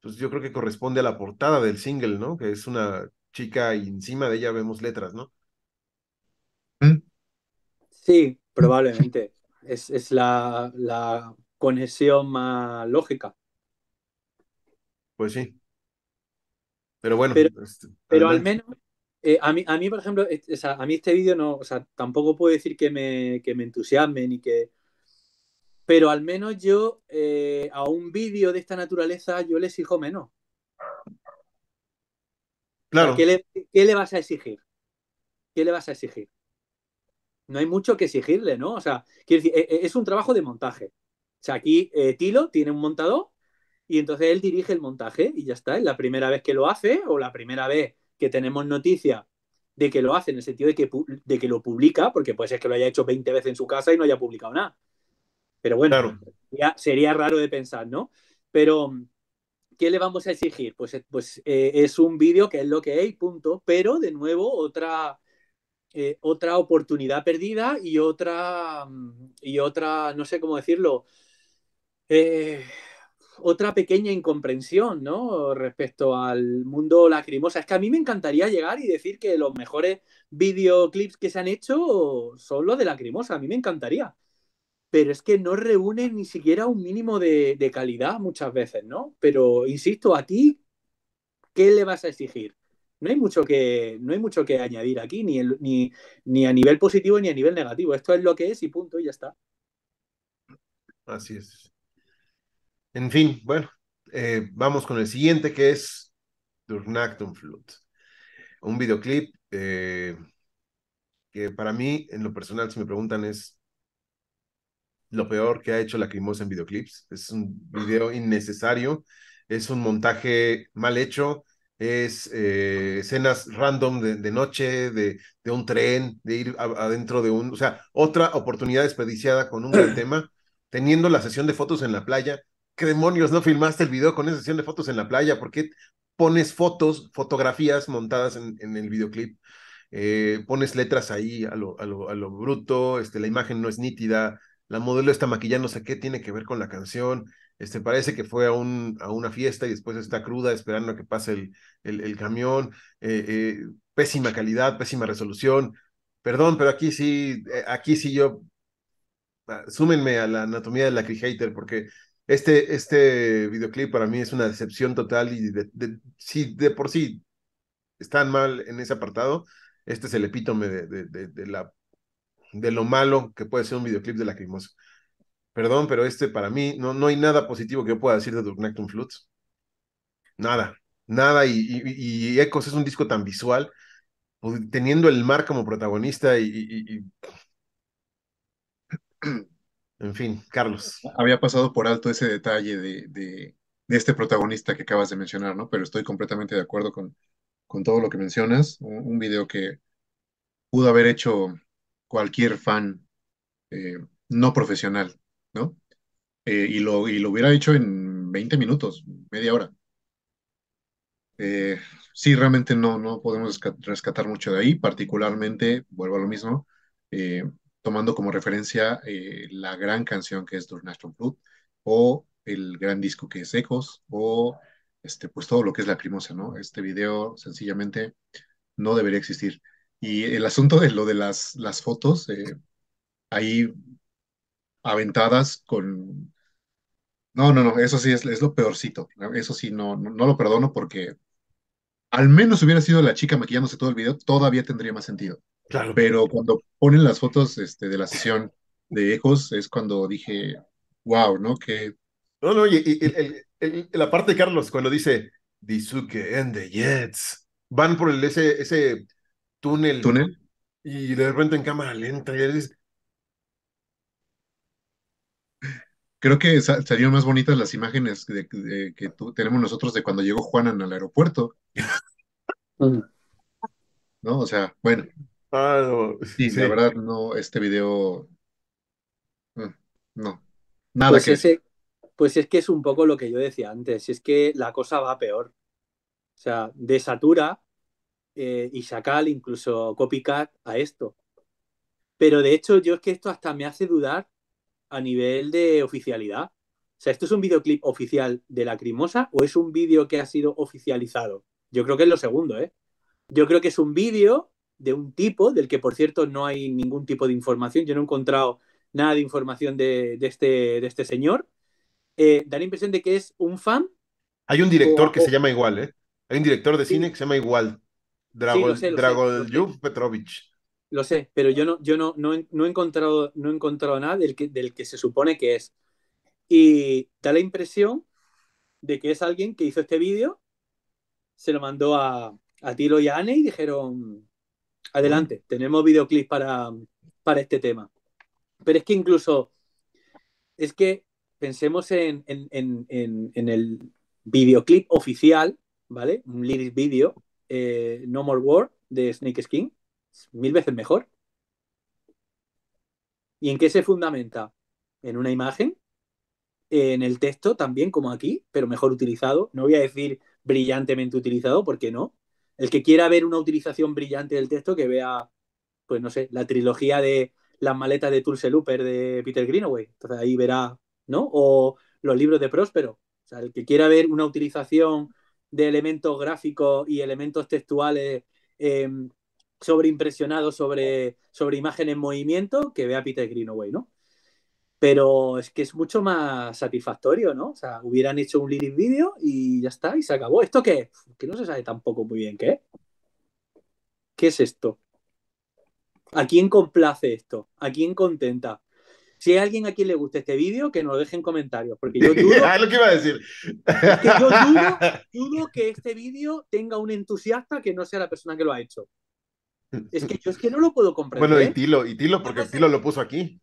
S1: pues yo creo que corresponde a la portada del single, ¿no? Que es una chica y encima de ella vemos letras, ¿no?
S3: Sí, probablemente. Es, es la, la conexión más lógica.
S1: Pues sí. Pero bueno.
S3: Pero,
S1: este,
S3: pero al menos, eh, a, mí, a mí, por ejemplo, es- o sea, a mí este vídeo no, o sea, tampoco puedo decir que me, que me entusiasme ni que... Pero al menos yo eh, a un vídeo de esta naturaleza yo le exijo menos. O sea,
S1: Claro,
S3: ¿qué le, qué le vas a exigir? ¿Qué le vas a exigir? No hay mucho que exigirle, ¿no? O sea, quiero decir, e- e- es un trabajo de montaje. O sea, aquí eh, Tilo tiene un montador y entonces él dirige el montaje y ya está. Es la primera vez que lo hace o la primera vez que tenemos noticia de que lo hace en el sentido de que, de que lo publica, porque puede ser que lo haya hecho 20 veces en su casa y no haya publicado nada. Pero bueno,
S1: claro.
S3: sería, sería raro de pensar, ¿no? Pero, ¿qué le vamos a exigir? Pues, eh, pues eh, es un vídeo que es lo que es, punto. Pero, de nuevo, otra, eh, otra oportunidad perdida y otra, y otra, no sé cómo decirlo, eh, otra pequeña incomprensión, ¿no? Respecto al mundo lacrimosa. Es que a mí me encantaría llegar y decir que los mejores videoclips que se han hecho son los de lacrimosa. A mí me encantaría. Pero es que no reúnen ni siquiera un mínimo de, calidad muchas veces, ¿no? Pero insisto, a ti, ¿qué le vas a exigir? No hay mucho que, no hay mucho que añadir aquí, ni, ni, ni a nivel positivo ni a nivel negativo. Esto es lo que es y punto, y ya está.
S1: Así es. En fin, bueno, eh, vamos con el siguiente que es Durnactum Flut. Un videoclip eh, que para mí, en lo personal, si me preguntan, es lo peor que ha hecho Lacrimosa en videoclips. Es un video innecesario, es un montaje mal hecho, es eh, escenas random de, de noche, de, de, un tren, de ir a, adentro de un, o sea, otra oportunidad desperdiciada con un gran tema, teniendo la sesión de fotos en la playa. ¿Qué demonios no filmaste el video con esa sesión de fotos en la playa? ¿Por qué pones fotos, fotografías montadas en, el videoclip? Eh, pones letras ahí a lo, bruto, este, la imagen no es nítida, la modelo está maquillándose, ¿qué tiene que ver con la canción? Este, parece que fue a, un, a una fiesta y después está cruda esperando a que pase el, camión, eh, eh, pésima calidad, pésima resolución. Perdón, pero aquí sí, aquí sí yo, uh, súmenme a la anatomía de la Hater, porque este, este videoclip para mí es una decepción total y de, si de por sí están mal en ese apartado, este es el epítome de, de, de la de lo malo que puede ser un videoclip de Lacrimosa. Perdón, pero este para mí no, no hay nada positivo que yo pueda decir de Dugnactum Flutes. Nada, nada. Y, y, y, Ecos es un disco tan visual, teniendo el mar como protagonista y en fin, Carlos.
S2: Había pasado por alto ese detalle de, de, este protagonista que acabas de mencionar, ¿no? Pero estoy completamente de acuerdo con, con todo lo que mencionas. Un, video que pudo haber hecho cualquier fan eh, no profesional, ¿no? Eh, y, lo, y lo hubiera hecho en 20 minutos, media hora. Eh, sí, realmente no, no podemos rescatar mucho de ahí, particularmente, vuelvo a lo mismo, tomando como referencia eh, la gran canción que es National Flood, o el gran disco que es Ecos, o este, pues todo lo que es Lacrimosa, ¿no? Este video sencillamente no debería existir. Y el asunto de lo de las, las fotos, eh, ahí aventadas con... No, no, no, eso sí es, es lo peorcito. Eso sí, no, no, no, lo perdono porque al menos hubiera sido la chica maquillándose todo el video, todavía tendría más sentido.
S1: Claro.
S2: Pero cuando ponen las fotos este, de la sesión de Ecos, es cuando dije, wow, ¿no? Que...
S1: No, no, y, y el, el, la parte de Carlos, cuando dice, Disuke and the Jets, van por el, ese, ese túnel,
S2: ¿Túnel?
S1: y de repente en cámara lenta, y dices,
S2: creo que salieron más bonitas las imágenes que tenemos nosotros de cuando llegó Juanan al aeropuerto. Mm. ¿No? O sea, bueno. Ah, sí, la verdad, no, este video. Mm, no. Nada
S3: pues
S2: que.
S3: Ese, pues es que es un poco lo que yo decía antes, es que la cosa va peor. O sea, desatura eh, y sacar incluso copycat a esto. Pero de hecho, yo es que esto hasta me hace dudar a nivel de oficialidad. O sea, ¿esto es un videoclip oficial de Lacrimosa o es un vídeo que ha sido oficializado? Yo creo que es lo segundo, ¿eh? Yo creo que es un vídeo de un tipo, del que por cierto no hay ningún tipo de información. Yo no he encontrado nada de información de, este, de este señor. Eh, da la impresión de que es un fan.
S1: Hay un director que se llama igual, ¿eh? Hay un director de cine que se llama igual. Dragol.
S3: Lo sé, pero yo no, yo no, no, he, encontrado, no he encontrado nada del que, del que se supone que es. Y da la impresión de que es alguien que hizo este vídeo, se lo mandó a, a Tilo y a Anne y dijeron, adelante, tenemos videoclip para, para este tema. Pero es que incluso, es que pensemos en, el videoclip oficial, ¿vale? Un lyric video, eh, No More War de Snake Skin, mil veces mejor. ¿Y en qué se fundamenta? En una imagen, en el texto también, como aquí, pero mejor utilizado. No voy a decir brillantemente utilizado, porque no. El que quiera ver una utilización brillante del texto, que vea, pues no sé, la trilogía de las maletas de Tulse Looper de Peter Greenaway. Entonces ahí verá, ¿no? O los libros de Próspero. O sea, el que quiera ver una utilización de elementos gráficos y elementos textuales eh, sobreimpresionados sobre, sobre imagen en movimiento, que vea Peter Greenaway, ¿no? Pero es que es mucho más satisfactorio, ¿no? O sea, hubieran hecho un lyric video y ya está, y se acabó. ¿Esto qué? Que no se sabe tampoco muy bien qué. ¿Qué es esto? ¿A quién complace esto? ¿A quién contenta? Si hay alguien a quien le guste este vídeo, que nos lo deje en comentarios, porque yo dudo...
S1: ah, lo que iba a decir.
S3: que yo dudo, que este vídeo tenga un entusiasta que no sea la persona que lo ha hecho. Es que yo es que no lo puedo comprender.
S1: Bueno, y Tilo, y Tilo, porque Tilo lo puso aquí.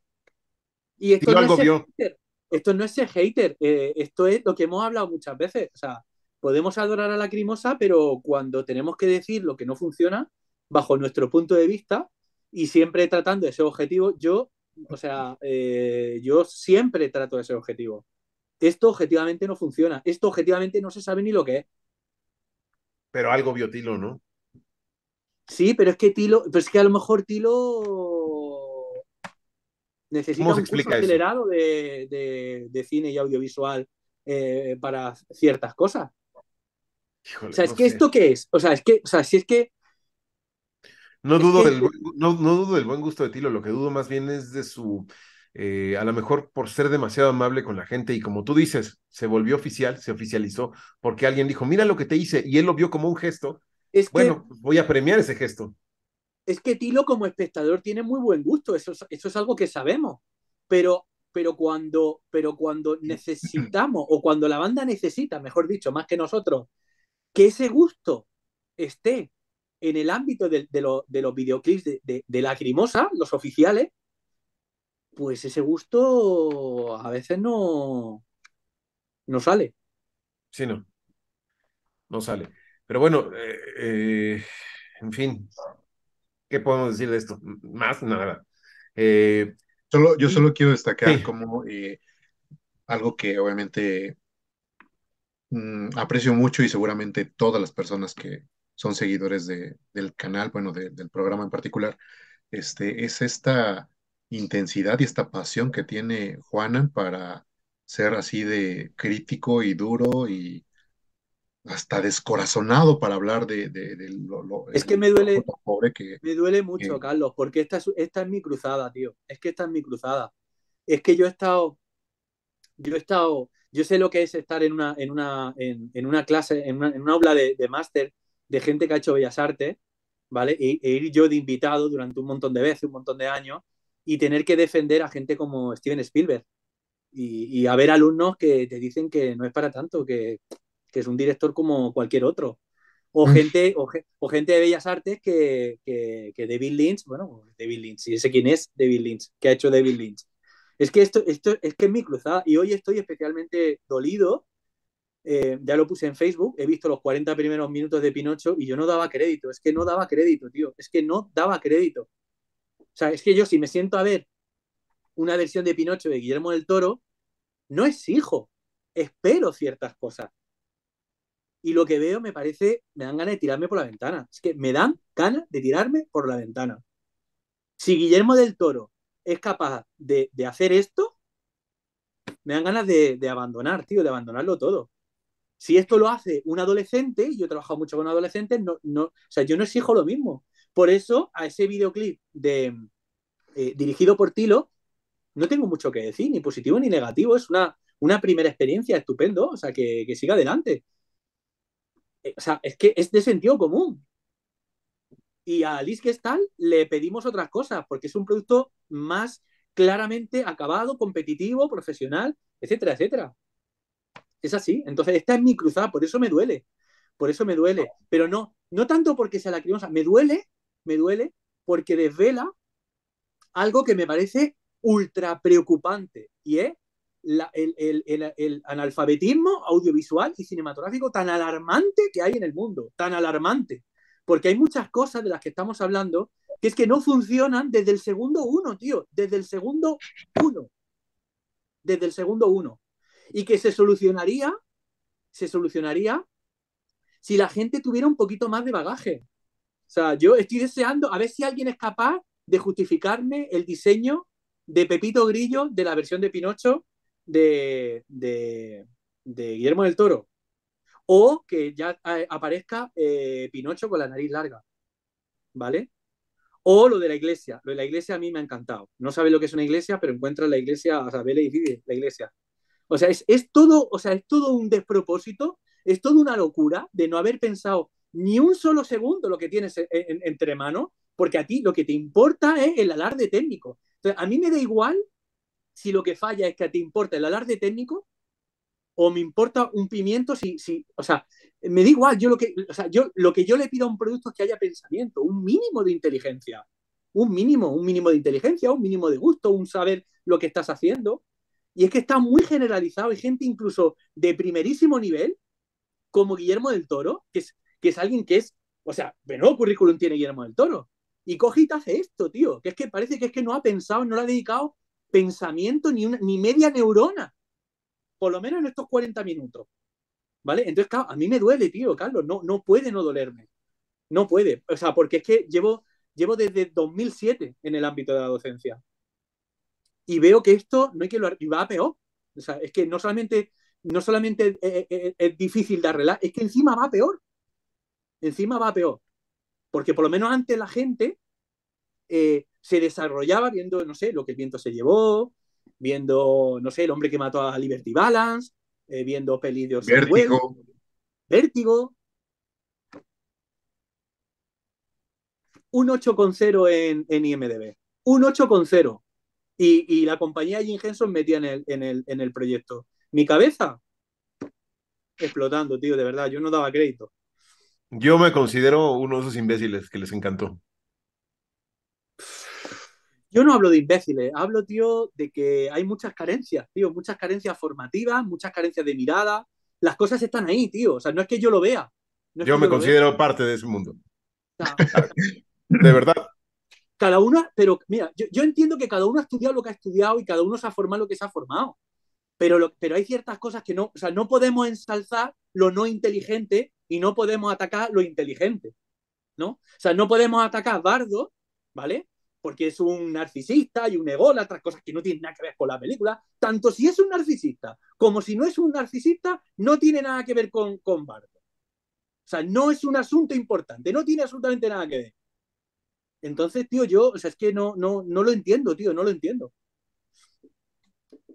S3: Y esto, no es Hater. esto no es ser hater, eh, esto es lo que hemos hablado muchas veces. O sea, podemos adorar a la crimosa, pero cuando tenemos que decir lo que no funciona, bajo nuestro punto de vista, y siempre tratando ese objetivo, yo, o sea, eh, yo siempre trato ese objetivo. Esto objetivamente no funciona, esto objetivamente no se sabe ni lo que es.
S1: Pero algo vio Tilo, ¿no?
S3: Sí, pero es que Tilo, pero es que a lo mejor Tilo necesita un curso acelerado de, cine y audiovisual eh, para ciertas cosas. o sea, es que esto qué es? O sea, es que, o sea, si es que.
S1: No dudo, del, no, dudo del buen gusto de Tilo, lo que dudo más bien es de su. Eh, a lo mejor por ser demasiado amable con la gente y como tú dices, se volvió oficial, se oficializó, porque alguien dijo, mira lo que te hice, y él lo vio como un gesto. Es bueno, voy a premiar ese gesto
S3: es que Tilo como espectador tiene muy buen gusto, eso, eso es algo que sabemos, pero, pero, cuando, pero cuando necesitamos, o cuando la banda necesita, mejor dicho, más que nosotros, que ese gusto esté en el ámbito de, los videoclips de, de, Lacrimosa, los oficiales, pues ese gusto a veces no, no sale.
S1: Sí, no. No sale. Pero bueno, eh, eh, en fin, ¿Qué podemos decir de esto? Más nada. Eh,
S2: solo, yo solo quiero destacar como algo que obviamente mm, aprecio mucho y seguramente todas las personas que son seguidores de, del canal, bueno, del programa en particular, este, es esta intensidad y esta pasión que tiene Juanan para ser así de crítico y duro y hasta descorazonado para hablar de, lo,
S3: Es que me duele, pobre que, me duele mucho, Carlos, porque esta es, esta es mi cruzada, tío. Es que esta es mi cruzada. Es que yo he estado, yo he estado, yo sé lo que es estar en una, en una, en, una clase, en una, en una aula de, máster de gente que ha hecho bellas artes, ¿vale? E, e, ir yo de invitado durante un montón de veces, un montón de años, y tener que defender a gente como Steven Spielberg. Y, y haber alumnos que te dicen que no es para tanto, que, que es un director como cualquier otro. O gente, o, gente de Bellas Artes que, que, David Lynch, bueno, David Lynch, si sé quién es David Lynch, que ha hecho David Lynch. Es que esto, esto es que es mi cruzada y hoy estoy especialmente dolido. Eh, ya lo puse en Facebook, he visto los 40 primeros minutos de Pinocho y yo no daba crédito, es que no daba crédito, tío, es que no daba crédito. O sea, es que yo si me siento a ver una versión de Pinocho de Guillermo del Toro, no exijo, espero ciertas cosas. Y lo que veo me parece, me dan ganas de tirarme por la ventana. Es que me dan ganas de tirarme por la ventana. Si Guillermo del Toro es capaz de, hacer esto, me dan ganas de, abandonar, tío, de abandonarlo todo. Si esto lo hace un adolescente, y yo he trabajado mucho con adolescentes, no, no, o sea, yo no exijo lo mismo. Por eso, a ese videoclip de, eh, dirigido por Tilo, no tengo mucho que decir, ni positivo ni negativo. Es una, una primera experiencia estupendo, o sea, que, que siga adelante. O sea, es que es de sentido común. Y a Alice Gestal le pedimos otras cosas, porque es un producto más claramente acabado, competitivo, profesional, etcétera, etcétera. Es así. Entonces, esta es mi cruzada, por eso me duele. Por eso me duele. Pero no, no tanto porque sea lacrimosa, me duele, me duele porque desvela algo que me parece ultra preocupante y es el, analfabetismo audiovisual y cinematográfico tan alarmante que hay en el mundo, tan alarmante. Porque hay muchas cosas de las que estamos hablando que es que no funcionan desde el segundo uno, tío, desde el segundo uno. Desde el segundo uno. Y que se solucionaría, se solucionaría si la gente tuviera un poquito más de bagaje. O sea, yo estoy deseando a ver si alguien es capaz de justificarme el diseño de Pepito Grillo de la versión de Pinocho de, de, Guillermo del Toro. O que ya eh, aparezca eh, Pinocho con la nariz larga. ¿Vale? O lo de la iglesia. Lo de la iglesia a mí me ha encantado. No sabe lo que es una iglesia, pero encuentra la iglesia, o sea, ve la iglesia. O sea, es, todo, o sea, es todo un despropósito, es toda una locura de no haber pensado ni un solo segundo lo que tienes entre manos, porque a ti lo que te importa es el alarde técnico. Entonces, a mí me da igual si lo que falla es que te importa el alarde técnico o me importa un pimiento si, si o sea, me da igual, yo lo que, o sea, yo lo que yo le pido a un producto es que haya pensamiento, un mínimo de inteligencia, un mínimo, un mínimo de inteligencia, un mínimo de gusto, un saber lo que estás haciendo. Y es que está muy generalizado, hay gente incluso de primerísimo nivel, como Guillermo del Toro, que es, que es alguien que es, o sea, no currículum tiene Guillermo del Toro. Y coge y te hace esto, tío, que es que parece que es que no ha pensado, no le ha dedicado pensamiento ni, una, ni media neurona, por lo menos en estos 40 minutos. ¿Vale? Entonces, a mí me duele, tío, Carlos, no, no puede no dolerme. No puede. O sea, porque es que llevo, llevo desde 2007 en el ámbito de la docencia. Y veo que esto no hay que lo y va a peor. O sea, es que no solamente, no solamente es, difícil de arreglar, es que encima va peor. Encima va peor. Porque por lo menos antes la gente eh, se desarrollaba viendo, no sé, lo que el viento se llevó, viendo, no sé, el hombre que mató a Liberty Balance, eh, viendo pelis de
S2: Vértigo.
S3: Vértigo. Un 8,0 en, en IMDB. Un 8,0. Y, y la compañía Jim Henson metía en el, en, el, en el proyecto. Mi cabeza explotando, tío, de verdad. Yo no daba crédito.
S1: Yo me considero uno de esos imbéciles que les encantó.
S3: Yo no hablo de imbéciles, hablo, tío, de que hay muchas carencias, tío, muchas carencias formativas, muchas carencias de mirada. Las cosas están ahí, tío. O sea, no es que yo lo vea.
S1: yo me considero parte de ese mundo. de verdad.
S3: Cada uno, pero mira, yo, entiendo que cada uno ha estudiado lo que ha estudiado y cada uno se ha formado lo que se ha formado. Pero, pero hay ciertas cosas que no, o sea, no podemos ensalzar lo no inteligente y no podemos atacar lo inteligente. ¿no? O sea, no podemos atacar Bardo, ¿vale? Porque es un narcisista y un otras cosas que no tienen nada que ver con la película. Tanto si es un narcisista como si no es un narcisista, no tiene nada que ver con, con Bardo. O sea, no es un asunto importante, no tiene absolutamente nada que ver. Entonces, tío, yo, o sea, es que no, no, no lo entiendo, tío, no lo entiendo.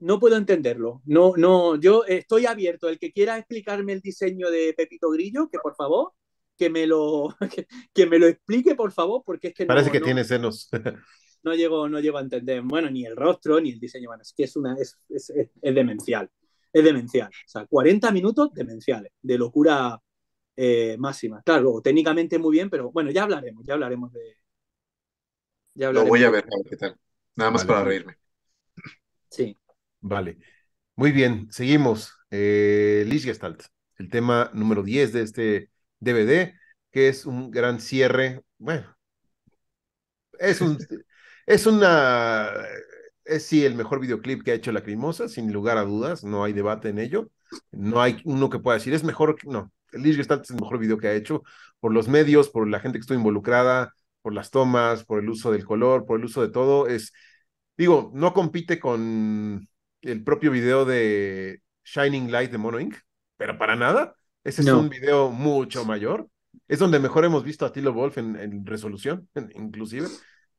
S3: No puedo entenderlo. No, no, yo estoy abierto. El que quiera explicarme el diseño de Pepito Grillo, que por favor, que me lo, que, me lo explique, por favor, porque es que
S1: Parece que tiene senos.
S3: no llego, no llego a entender, bueno, ni el rostro, ni el diseño, bueno, es que es, una, es, es, es demencial, es demencial. O sea, 40 minutos demenciales, de locura eh, máxima. Claro, técnicamente muy bien, pero bueno, ya hablaremos, ya hablaremos de...
S2: Ya Lo voy a ver, a ver qué tal. Nada más para reírme.
S3: Sí.
S1: Vale. Muy bien, seguimos. Eh, Lichgestalt, el tema número 10 de este DVD, que es un gran cierre. Bueno, es un. es una. Es sí el mejor videoclip que ha hecho Lacrimosa, sin lugar a dudas, no hay debate en ello. No hay uno que pueda decir, es mejor. No, el Lichgestalt es el mejor video que ha hecho por los medios, por la gente que estuvo involucrada, por las tomas, por el uso del color, por el uso de todo. Es, digo, no compite con el propio video de Shining Light de Mono Inc., pero para nada. Ese es un video mucho mayor. Es donde mejor hemos visto a Tilo Wolf en, en resolución, en- inclusive.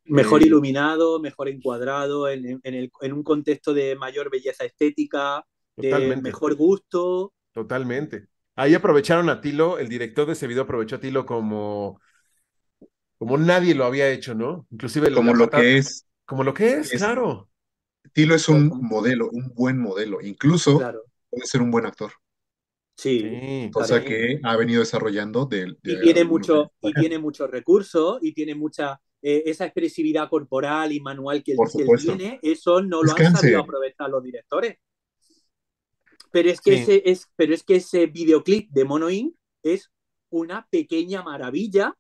S3: Mejor
S1: Eh,
S3: iluminado, mejor encuadrado, en, en el- en un contexto de mayor belleza estética, de
S1: Totalmente.
S3: mejor gusto.
S1: Totalmente. Ahí aprovecharon a Tilo, el director de ese video aprovechó a Tilo como, como nadie lo había hecho, ¿no? Inclusive
S2: Como lo que es,
S1: Como lo que es,
S2: es-
S1: claro.
S2: Tilo es un modelo, un buen modelo, incluso
S3: Claro.
S2: puede ser un buen actor,
S3: Sí.
S1: Sí,
S2: cosa que ha venido desarrollando de,
S3: Y
S2: de
S3: tiene
S2: algunos
S3: mucho, y tiene muchos recursos, y tiene mucha eh, esa expresividad corporal y manual que él, que él tiene, eso no lo han sabido aprovechar los directores. Pero es que
S1: Sí.
S3: ese es, pero es que ese videoclip de Mono Inc. es una pequeña maravilla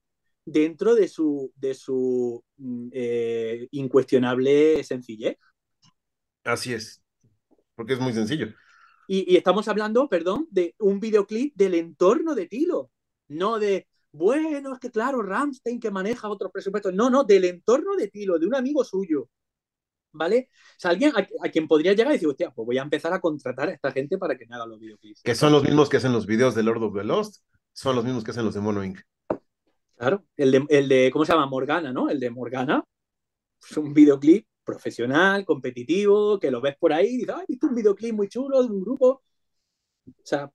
S3: dentro de su, de su mm, eh, incuestionable sencillez.
S1: Así es. Porque es muy sencillo.
S3: Y, y estamos hablando, perdón, de un videoclip del entorno de Tilo, no de, bueno, es que claro, Ramstein que maneja otros presupuestos, no, no, del entorno de Tilo, de un amigo suyo, ¿vale? O sea, alguien a, a quien podría llegar y decir, hostia, pues voy a empezar a contratar a esta gente para que me haga los videoclips.
S1: Que son los mismos que hacen los videos de Lord of the Lost, son los mismos que hacen los de Mono Inc.
S3: Claro, el de, el de, ¿cómo se llama? Morgana, ¿no? El de Morgana, es un videoclip profesional, competitivo, que lo ves por ahí y dices, ay, ¿viste un videoclip muy chulo de un grupo? O sea,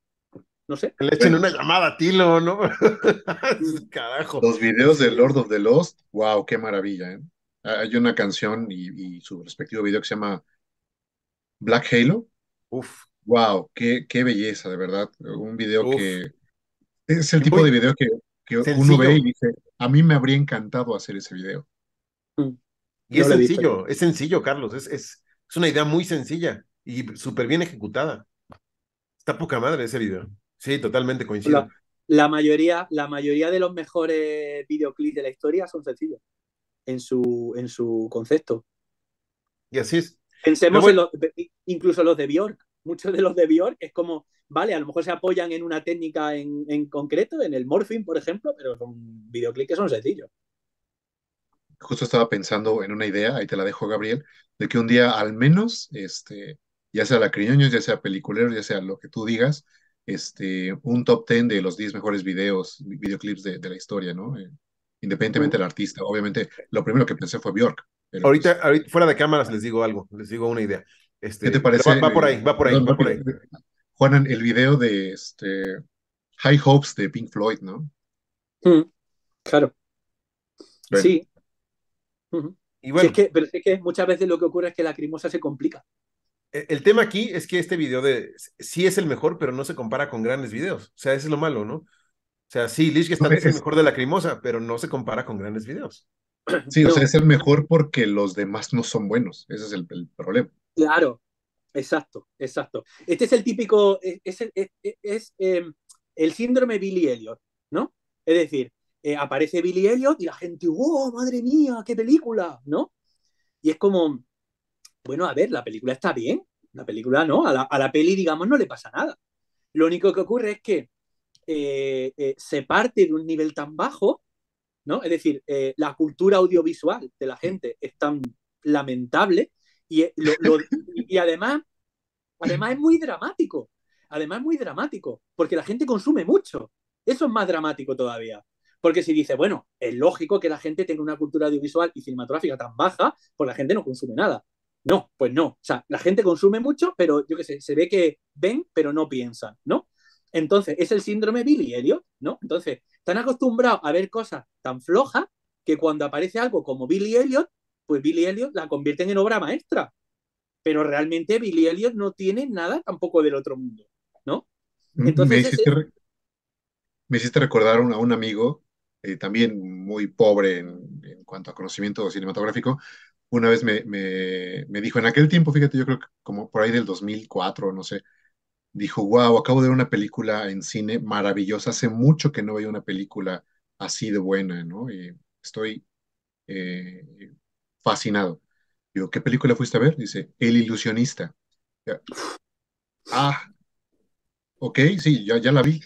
S3: no sé.
S1: Le echen una llamada a Tilo, ¿no? Carajo.
S2: Los videos de Lord of the Lost, wow, qué maravilla, ¿eh? Hay una canción y, y su respectivo video que se llama Black Halo.
S1: Uf.
S2: Wow, qué, qué belleza, de verdad. Un video
S1: Uf.
S2: que es el tipo
S1: muy
S2: de video que, que uno ve y dice, a mí me habría encantado hacer ese video.
S1: Y es
S3: No
S1: sencillo, es sencillo, Carlos. Es, es, es una idea muy sencilla y súper bien ejecutada. Está poca madre ese video. Sí, totalmente coincido.
S3: La, la mayoría, la mayoría de los mejores videoclips de la historia son sencillos en su, en su concepto.
S1: Y así es.
S3: Pensemos
S1: Pero
S3: en los, incluso los de Bjork. Muchos de los de Bjork es como, vale, a lo mejor se apoyan en una técnica en, en concreto, en el morphing, por ejemplo, pero son videoclips que son sencillos.
S2: Justo estaba pensando en una idea, ahí te la dejo, Gabriel, de que un día al menos, este, ya sea Lacriñoños, ya sea Peliculeros, ya sea lo que tú digas, este, un top 10 de los 10 mejores videos, videoclips de, de la historia, ¿no? Eh, independientemente del artista. Obviamente, lo primero que pensé fue Bjork. pero,
S1: Ahorita,
S2: pues,
S1: ahorita, fuera de cámaras les digo algo, les digo una idea. Este,
S2: ¿Qué te parece?
S1: Va, va por ahí, va por ahí, va por ahí.
S2: rápido. Juanan, el video de este, High Hopes de Pink Floyd, ¿no?
S3: Mm, claro.
S2: Bueno.
S3: Sí.
S1: Y bueno,
S3: es que, pero es que muchas veces lo que ocurre es que la crimosa se complica.
S1: e- el tema aquí es que este video de sí es el mejor, pero no se compara con grandes videos. O sea, ese es lo malo, ¿no? O sea, sí, Lich
S2: No,
S1: es el
S2: es-
S1: mejor de la crimosa, pero no se compara con grandes videos.
S2: Sí, o sea, es el mejor porque los demás no son buenos. Ese es el, el problema.
S3: Claro, exacto, exacto. Este es el típico, es, es, es- es, eh, el síndrome Billy Elliot, ¿no? Es decir, eh, aparece Billy Elliot y la gente, ¡wow, madre mía, qué película! ¿No? Y es como, bueno, a ver, la película está bien, la película no, a la, a la peli, digamos, no le pasa nada. Lo único que ocurre es que eh, eh, se parte de un nivel tan bajo, ¿no? Es decir, la cultura audiovisual de la gente es tan lamentable y, lo- lo- y además, además es muy dramático. Además es muy dramático, porque la gente consume mucho. Eso es más dramático todavía. Porque si dice, bueno, es lógico que la gente tenga una cultura audiovisual y cinematográfica tan baja, pues la gente no consume nada. No, pues no. O sea, la gente consume mucho, pero yo qué sé, se ve que ven, pero no piensan, ¿no? Entonces, es el síndrome Billy Elliot, ¿no? Entonces, están acostumbrados a ver cosas tan flojas que cuando aparece algo como Billy Elliot, pues Billy Elliot la convierten en obra maestra. Pero realmente Billy Elliot no tiene nada tampoco del otro mundo, ¿no? Entonces,
S2: me, hiciste, re- me hiciste recordar un- a un amigo, eh, también muy pobre en, en cuanto a conocimiento cinematográfico, una vez me, me, me dijo, en aquel tiempo, fíjate, yo creo que como por ahí del 2004, no sé, dijo, wow, acabo de ver una película en cine maravillosa, hace mucho que no veía una película así de buena, ¿no? Y estoy eh, fascinado. Digo, ¿qué película fuiste a ver? Dice, El ilusionista. Ya. Ah, ok, sí, ya, ya la vi.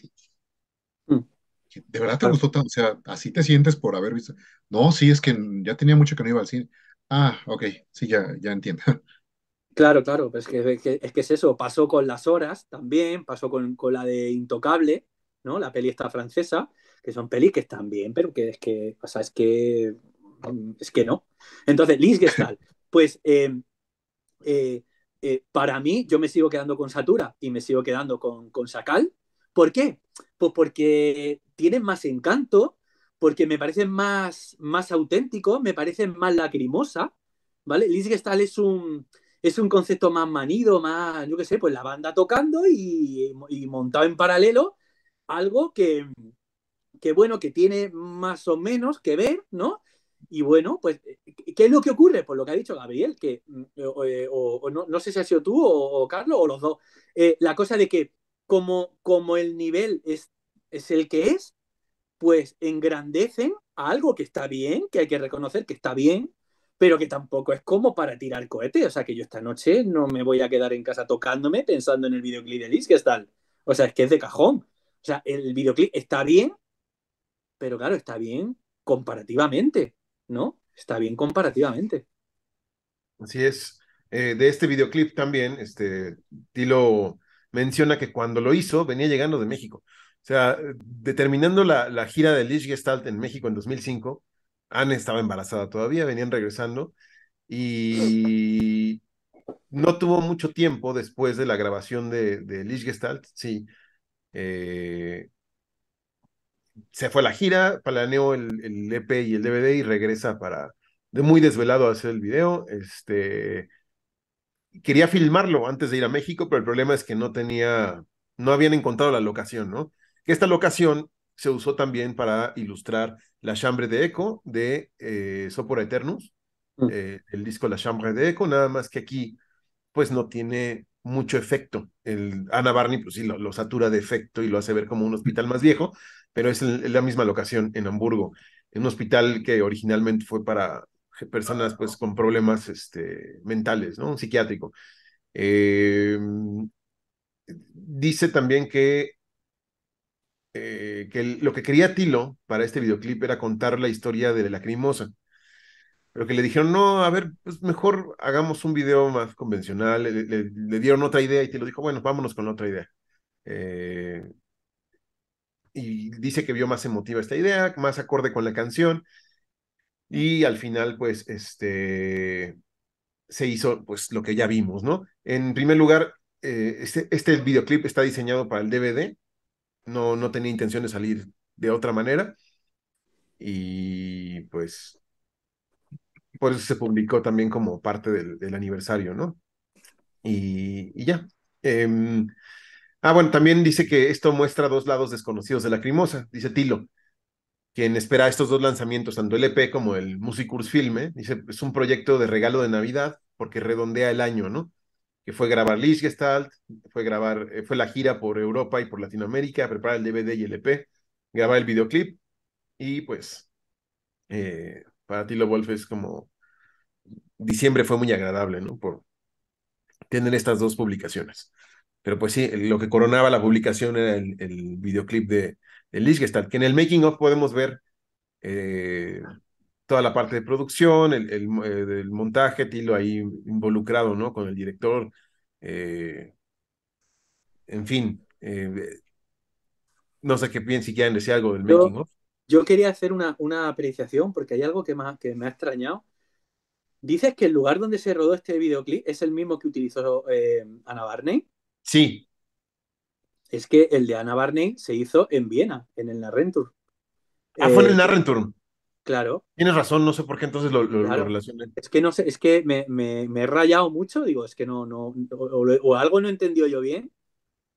S2: ¿De verdad te gustó tanto? O sea, ¿así te sientes por haber visto? No, sí, es que ya tenía mucho que no iba al cine. Ah, ok, sí, ya, ya entiendo.
S3: Claro, claro, pues es que, es que, es eso, pasó con Las Horas también, pasó con, con la de Intocable, ¿no? La peli esta francesa, que son pelis que están bien, pero que es que, o sea, es que, mm, es que no. Entonces, Liz Gestalt, pues eh, eh, eh, para mí, yo me sigo quedando con Satura y me sigo quedando con, con Sakal. ¿Por qué? Pues porque tienen más encanto, porque me parecen más, más auténticos, me parecen más lacrimosa, ¿vale? Liz Gestalt es un, es un concepto más manido, más, yo qué sé, pues la banda tocando y, montado en paralelo, algo que, que, bueno, que tiene más o menos que ver, ¿no? Y bueno, pues, ¿qué es lo que ocurre? Pues lo que ha dicho Gabriel, que, o, o, o no, no, sé si ha sido tú o, o Carlos o los dos, eh, la cosa de que como, como el nivel es, es el que es, pues engrandecen algo que está bien, que hay que reconocer que está bien, pero que tampoco es como para tirar cohetes. O sea, que yo esta noche no me voy a quedar en casa tocándome pensando en el videoclip de Liz, que es tal. O sea, es que es de cajón. O sea, el videoclip está bien, pero claro, está bien comparativamente, ¿no? Está bien comparativamente.
S1: Así es. Eh, de este videoclip también, este, Tilo menciona que cuando lo hizo venía llegando de México. O sea, determinando la, la gira de Lish Gestalt en México en 2005, Anne estaba embarazada todavía, venían regresando y no tuvo mucho tiempo después de la grabación de, de Lish Gestalt, sí. Eh, se fue a la gira, planeó el, el, EP y el DVD y regresa para, de muy desvelado a hacer el video. Este, quería filmarlo antes de ir a México, pero el problema es que no tenía, no habían encontrado la locación, ¿no? Que esta locación se usó también para ilustrar La Chambre de Eco de eh, Sopora Eternus, mm. eh, el disco La Chambre de Eco, nada más que aquí pues no tiene mucho efecto. El Ana Barney pues sí lo, lo, satura de efecto y lo hace ver como un hospital más viejo, pero es el, la misma locación en Hamburgo, en un hospital que originalmente fue para personas pues con problemas este, mentales, ¿no? Un psiquiátrico. Eh, dice también que, eh, que lo que quería Tilo para este videoclip era contar la historia de la Lacrimosa. Pero que le dijeron, no, a ver, pues mejor hagamos un video más convencional. Le, dieron otra idea y Tilo dijo, bueno, vámonos con otra idea. Eh, y dice que vio más emotiva esta idea, más acorde con la canción. Y al final, pues, este, se hizo, pues, lo que ya vimos, ¿no? En primer lugar, eh, este, este videoclip está diseñado para el DVD, no, no tenía intención de salir de otra manera, y pues, por eso se publicó también como parte del, del aniversario, ¿no? Y, y ya. Eh, ah, bueno, también dice que esto muestra dos lados desconocidos de la Lacrimosa, dice Tilo quien espera estos dos lanzamientos, tanto el EP como el Musicurs Filme, dice, es un proyecto de regalo de Navidad porque redondea el año, ¿no? Que fue grabar Liz Gestalt, fue grabar, eh, fue la gira por Europa y por Latinoamérica, preparar el DVD y el EP, grabar el videoclip y pues eh, para Tilo Wolf es como diciembre fue muy agradable, ¿no? Por tener estas dos publicaciones. Pero pues sí, lo que coronaba la publicación era el, videoclip de, de Liz Gestalt, que en el making of podemos ver eh, toda la parte de producción, el, el, el, el, montaje, Tilo ahí involucrado, ¿no? Con el director, eh, en fin, eh, no sé qué bien si quieren decir algo del making
S3: yo,
S1: of.
S3: Yo quería hacer una, una apreciación porque hay algo que me, que me ha extrañado. Dices que el lugar donde se rodó este videoclip es el mismo que utilizó eh, Ana Barney.
S1: Sí.
S3: Es que el de Ana Barney se hizo en Viena, en el Narrentur.
S1: Ah, eh, fue en el Narrentur.
S3: Claro.
S1: Tienes razón, no sé por qué entonces lo, lo,
S3: claro.
S1: lo relacioné.
S3: Es que no sé, es que me, me, me, he rayado mucho, digo, es que no, no, o, o algo no he entendido yo bien.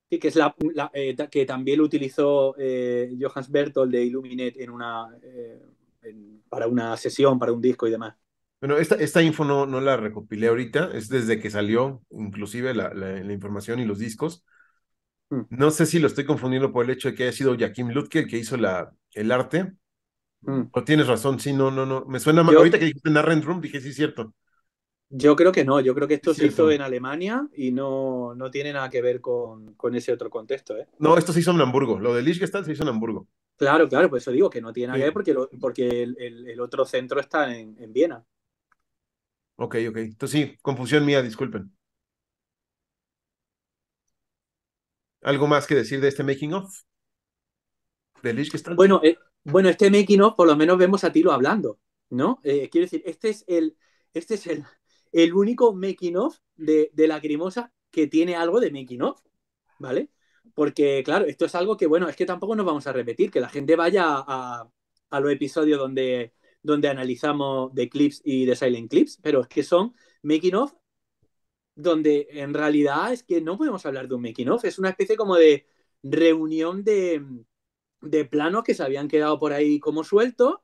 S3: Y que es la, la eh, que también lo utilizó eh, Johannes Bertold de Illuminate en una en, para una sesión, para un disco y demás.
S1: Bueno, esta, esta info no, no la recopilé ahorita, es desde que salió inclusive la, la, la información y los discos.
S3: Hmm.
S1: No sé si lo estoy confundiendo por el hecho de que haya sido Joaquim Lutke el que hizo la, el arte.
S3: Mm.
S1: Tienes razón, sí, no, no, no. Me suena mal.
S3: Yo-
S1: Ahorita que dijiste Narren Room, dije sí, es cierto.
S3: Yo creo que no, yo creo que esto
S1: Es
S3: se hizo en Alemania y no, no tiene nada que ver con, con ese otro contexto, ¿eh?
S1: No, esto se hizo en Hamburgo. Lo de Liechtenstein se hizo en Hamburgo.
S3: Claro, claro, por eso digo que no tiene nada
S1: Sí.
S3: que ver porque, lo- porque el, el- el otro centro está en, en Viena.
S1: Ok, ok. Entonces sí, confusión mía, disculpen. ¿Algo más que decir de este making of? ¿De Liechtenstein?
S3: Bueno, eh, bueno, este making of por lo menos vemos a Tilo hablando, ¿no? Eh, quiero decir, este es el, este es el, el único making of de, de Lacrimosa que tiene algo de making of, ¿vale? Porque, claro, esto es algo que, bueno, es que tampoco nos vamos a repetir, que la gente vaya a, a los episodios donde, donde analizamos de clips y de silent clips, pero es que son making of donde en realidad es que no podemos hablar de un making of, es una especie como de reunión de, de planos que se habían quedado por ahí como sueltos,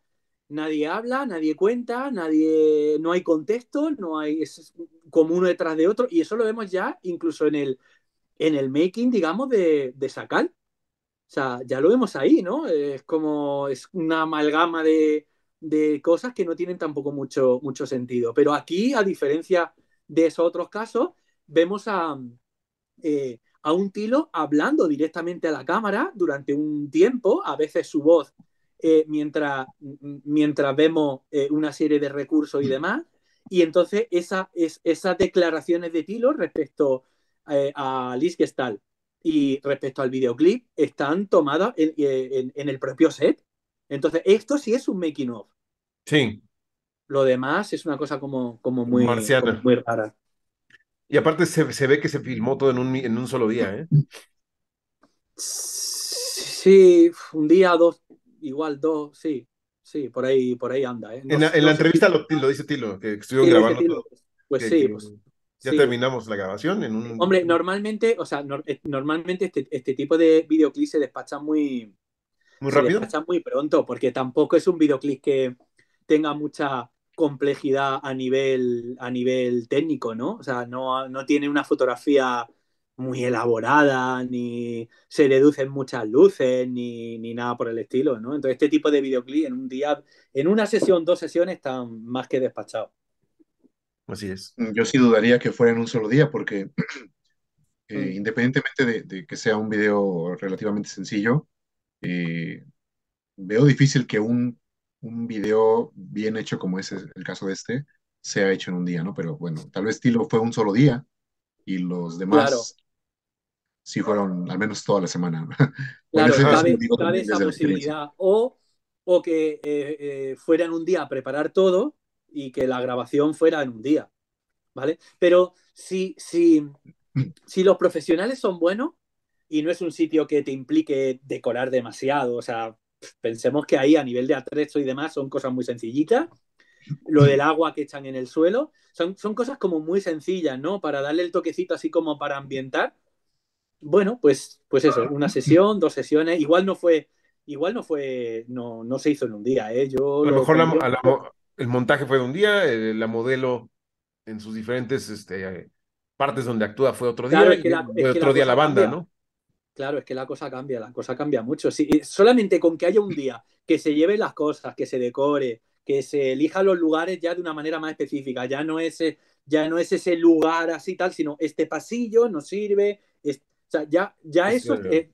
S3: nadie habla, nadie cuenta, nadie, no hay contexto, no hay, es como uno detrás de otro, y eso lo vemos ya incluso en el, en el making, digamos, de, de Sakal. O sea, ya lo vemos ahí, ¿no? Es como, es una amalgama de, de cosas que no tienen tampoco mucho, mucho sentido. Pero aquí, a diferencia de esos otros casos, vemos a, eh, a un Tilo hablando directamente a la cámara durante un tiempo, a veces su voz, eh, mientras, mientras vemos eh, una serie de recursos y demás. Y entonces esa, es, esas declaraciones de Tilo respecto eh, a Liz Gestal y respecto al videoclip están tomadas en, en, en, el propio set. Entonces, esto sí es un making of.
S1: Sí.
S3: Lo demás es una cosa como, como, muy,
S1: Marciana.
S3: como muy rara.
S1: Y aparte se, se, ve que se filmó todo en un, en un solo día, ¿eh?
S3: Sí, un día, dos, igual dos, sí, sí, por ahí, por ahí anda. ¿eh?
S1: No, en la, en
S3: no
S1: la entrevista lo, lo, dice Tilo, que estuvieron
S3: sí,
S1: grabando
S3: Tilo.
S1: todo.
S3: Pues
S1: que,
S3: sí,
S1: que
S3: pues,
S1: ya
S3: sí.
S1: terminamos la grabación en un...
S3: Hombre, normalmente, o sea, no, normalmente este, este, tipo de videoclips se despachan muy,
S1: muy
S3: se
S1: rápido.
S3: despachan muy pronto, porque tampoco es un videoclip que tenga mucha complejidad a nivel, a nivel técnico, ¿no? O sea, no, no tiene una fotografía muy elaborada, ni se deducen muchas luces, ni, ni, nada por el estilo, ¿no? Entonces, este tipo de videoclip en un día, en una sesión, dos sesiones, están más que despachados.
S1: Así es.
S2: Yo sí dudaría que fuera en un solo día, porque eh, mm. independientemente de, de, que sea un video relativamente sencillo, eh, veo difícil que un, un video bien hecho como ese el caso de este sea hecho en un día, ¿no? Pero bueno, tal vez Tilo fue un solo día y los demás
S3: claro.
S2: sí fueron al menos toda la semana.
S3: Claro, cabe, cabe esa posibilidad. O, o que eh, eh, fuera en un día a preparar todo y que la grabación fuera en un día, ¿vale? Pero si, si, si los profesionales son buenos y no es un sitio que te implique decorar demasiado, o sea, pensemos que ahí a nivel de atrezo y demás son cosas muy sencillitas, lo del agua que echan en el suelo, son, son cosas como muy sencillas, ¿no? Para darle el toquecito así como para ambientar. Bueno, pues, pues eso, una sesión, dos sesiones, igual no fue, igual no fue, no, no se hizo en un día, ¿eh? Yo
S1: a lo,
S3: lo
S1: mejor la, a la, el montaje fue de un día, eh, la modelo en sus diferentes este, partes donde actúa fue otro
S3: claro,
S1: día,
S3: es que la,
S1: y
S3: es
S1: otro día la banda,
S3: cambia.
S1: ¿no?
S3: Claro, es que la cosa cambia, la cosa cambia mucho. Sí, solamente con que haya un día que se lleven las cosas, que se decore, que se elijan los lugares ya de una manera más específica, ya no es, ya no es ese lugar así tal, sino este pasillo nos sirve, es, o sea, ya, ya
S1: Es
S3: eso, eh,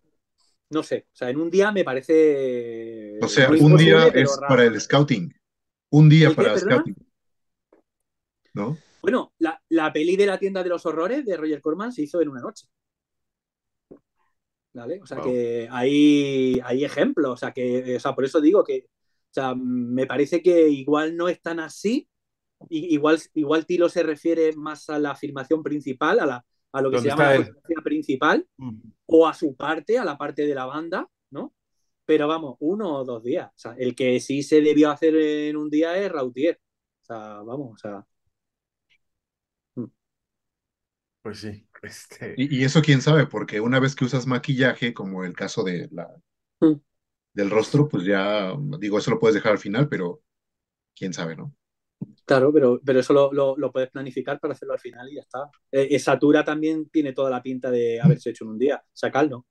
S3: no sé, o sea, en un día me parece...
S2: O sea, un día es
S3: raro.
S2: para el scouting. Un día
S3: ¿El
S2: para
S3: perdona?
S2: scouting. ¿No?
S3: Bueno, la, la peli de la tienda de los horrores de Roger Corman se hizo en una noche. ¿Vale? O sea
S1: Wow.
S3: que hay, hay ejemplos. O sea que, o sea, por eso digo que, o sea, me parece que igual no es tan así. Igual, igual Tilo se refiere más a la filmación principal, a, la, a lo que se
S1: ¿Dónde
S3: llama la
S1: él?
S3: fotografía principal,
S1: Mm.
S3: o a su parte, a la parte de la banda, ¿no? Pero vamos, uno o dos días. O sea, el que sí se debió hacer en un día es Rautier. O sea, vamos, o sea.
S1: Pues sí. Este,
S2: Y, y eso quién sabe, porque una vez que usas maquillaje, como el caso de la,
S3: Mm.
S2: del rostro, pues ya, digo, eso lo puedes dejar al final, pero quién sabe, ¿no?
S3: Claro, pero, pero eso lo, lo, puedes planificar para hacerlo al final y ya está. Eh, Satura también tiene toda la pinta de haberse hecho en un día. Sacal no.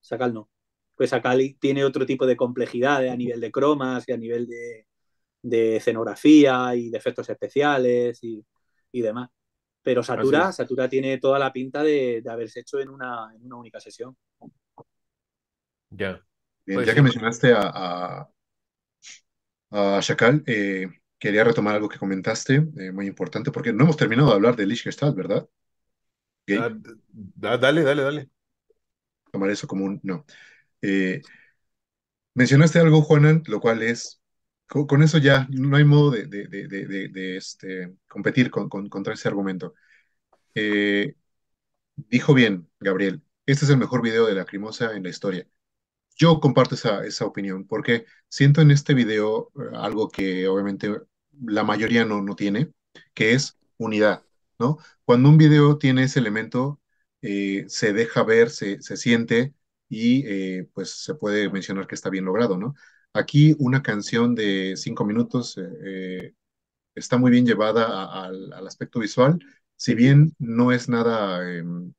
S3: Sacal no. Pues Sacal tiene otro tipo de complejidad a nivel de cromas y a nivel de, de escenografía y de efectos especiales y, y demás. Pero Satura, Satura tiene toda la pinta de, de haberse hecho en una, en una única sesión.
S1: Ya.
S2: Pues ya que mencionaste a, a, a Chacal, eh, quería retomar algo que comentaste, eh, muy importante, porque no hemos terminado de hablar de Lich Gestalt, ¿verdad?
S1: Ah, dale, dale, dale.
S2: Tomar eso como un no. Eh, mencionaste algo, Juanan, lo cual es, con, eso ya no hay modo de, este, competir con, con, contra ese argumento. dijo bien, Gabriel, este es el mejor video de la Lacrimosa en la historia. Yo comparto esa, opinión porque siento en este video eh, algo que obviamente la mayoría no, tiene, que es unidad, ¿no? Cuando un video tiene ese elemento, eh, se deja ver, se, siente y eh, pues se puede mencionar que está bien logrado, ¿no? Aquí una canción de cinco minutos está muy bien llevada al, al, aspecto visual, si bien no es nada em,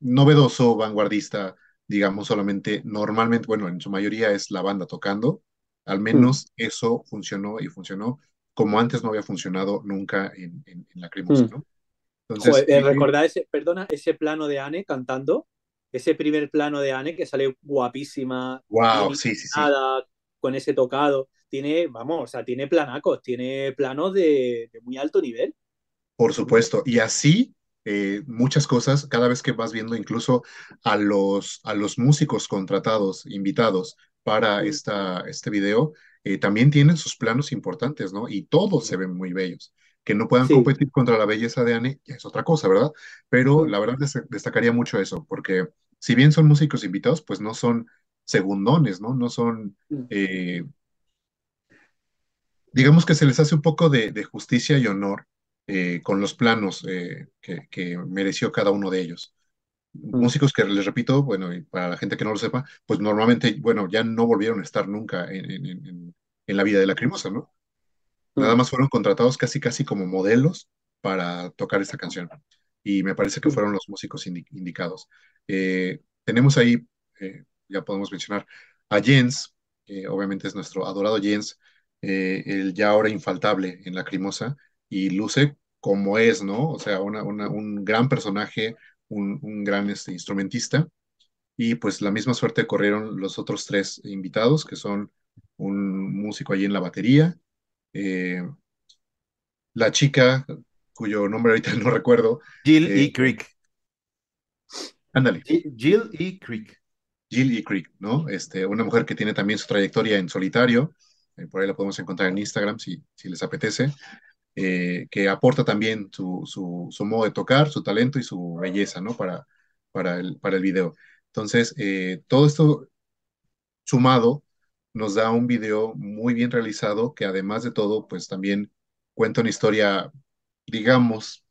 S2: novedoso, vanguardista, digamos, solamente normalmente, bueno, en su mayoría es la banda tocando, al menos mm. eso funcionó y funcionó como antes no había funcionado nunca en, en, la cremosa, mm. ¿no?
S3: Entonces, eh, recordad ese, perdona, ese plano de Anne cantando, ese primer plano de Anne que sale guapísima,
S2: wow, sí, sí, sí.
S3: Con ese tocado, tiene, vamos, o sea, tiene planacos, tiene planos de, de muy alto nivel.
S2: Por supuesto, y así eh, muchas cosas, cada vez que vas viendo incluso a los, a los músicos contratados, invitados para esta, este video, eh, también tienen sus planos importantes, ¿no? Y todos se ven muy bellos. Que no puedan competir contra la belleza de Anne, ya es otra cosa, ¿verdad? Pero la verdad destacaría mucho eso, porque si bien son músicos invitados, pues no son segundones, ¿no? No son... Eh, digamos que se les hace un poco de, de justicia y honor eh, con los planos eh, que, mereció cada uno de ellos. Mm. Músicos que les repito, bueno, y para la gente que no lo sepa, pues normalmente, bueno, ya no volvieron a estar nunca en, la vida de la Crimosa, ¿no? Nada mm. más fueron contratados casi, casi como modelos para tocar esta canción. Y me parece que mm. fueron los músicos indicados. Eh, tenemos ahí, ya podemos mencionar, a Jens, que obviamente es nuestro adorado Jens, el ya ahora infaltable en la Crimosa, y luce como es, ¿no? O sea, un gran personaje, un, gran este, instrumentista. Y pues la misma suerte corrieron los otros tres invitados, que son un músico allí en la batería, eh, la chica, cuyo nombre ahorita no recuerdo.
S1: Jill E. Creek.
S2: Ándale.
S1: Jill E. Creek.
S2: Jill E. Creek, ¿no? Este, una mujer que tiene también su trayectoria en solitario. Eh, por ahí la podemos encontrar en Instagram si, si les apetece. Eh, que aporta también su, su, modo de tocar, su talento y su belleza, ¿no? Para, para, el, para el video. Entonces, eh, todo esto sumado nos da un video muy bien realizado que además de todo, pues también cuenta una historia, digamos,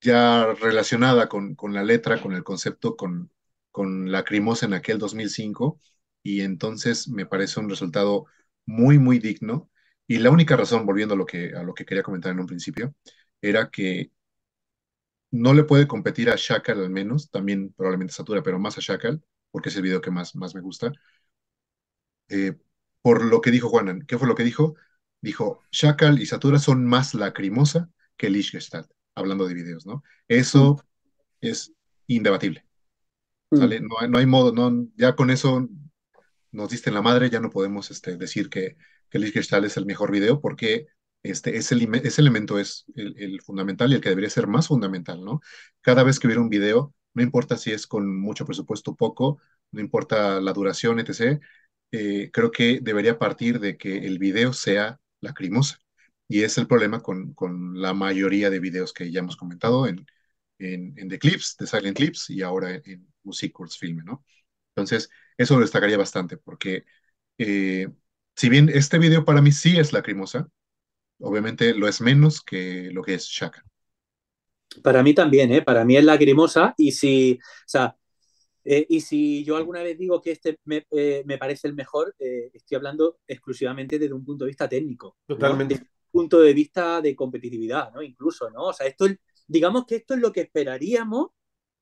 S2: ya relacionada con, con la letra, con el concepto, con, con Lacrimosa en aquel 2005, y entonces me parece un resultado muy, muy digno y la única razón, volviendo a lo que, a lo que quería comentar en un principio, era que no le puede competir a Shackle al menos, también probablemente Satura, pero más a Shackle, porque es el video que más, más me gusta. Eh, por lo que dijo Juanan, ¿qué fue lo que dijo? Dijo, Shackle y Satura son más lacrimosa que Lich Gestalt, hablando de videos, ¿no? Eso mm. es indebatible. Mm. No, hay modo, no, ya con eso nos diste en la madre, ya no podemos este, decir que, que Lich Gestalt es el mejor video porque este, ese, ese elemento es el, fundamental y el que debería ser más fundamental, ¿no? Cada vez que hubiera un video, no importa si es con mucho presupuesto o poco, no importa la duración, etc., eh, creo que debería partir de que el video sea lacrimosa. Y es el problema con, con la mayoría de videos que ya hemos comentado en, en, en The Clips, The Silent Clips y ahora en, en Music Film, ¿no? Entonces, eso lo destacaría bastante porque eh, si bien este video para mí sí es lacrimosa, obviamente lo es menos que lo que es Shaka.
S3: Para mí también, ¿eh? Para mí es lacrimosa y si, o sea, eh, y si yo alguna vez digo que este me, eh, parece el mejor, estoy hablando exclusivamente desde un punto de vista técnico.
S1: Totalmente.
S3: punto de vista de competitividad, ¿no? Incluso, ¿no? O sea, esto es, digamos que esto es lo que esperaríamos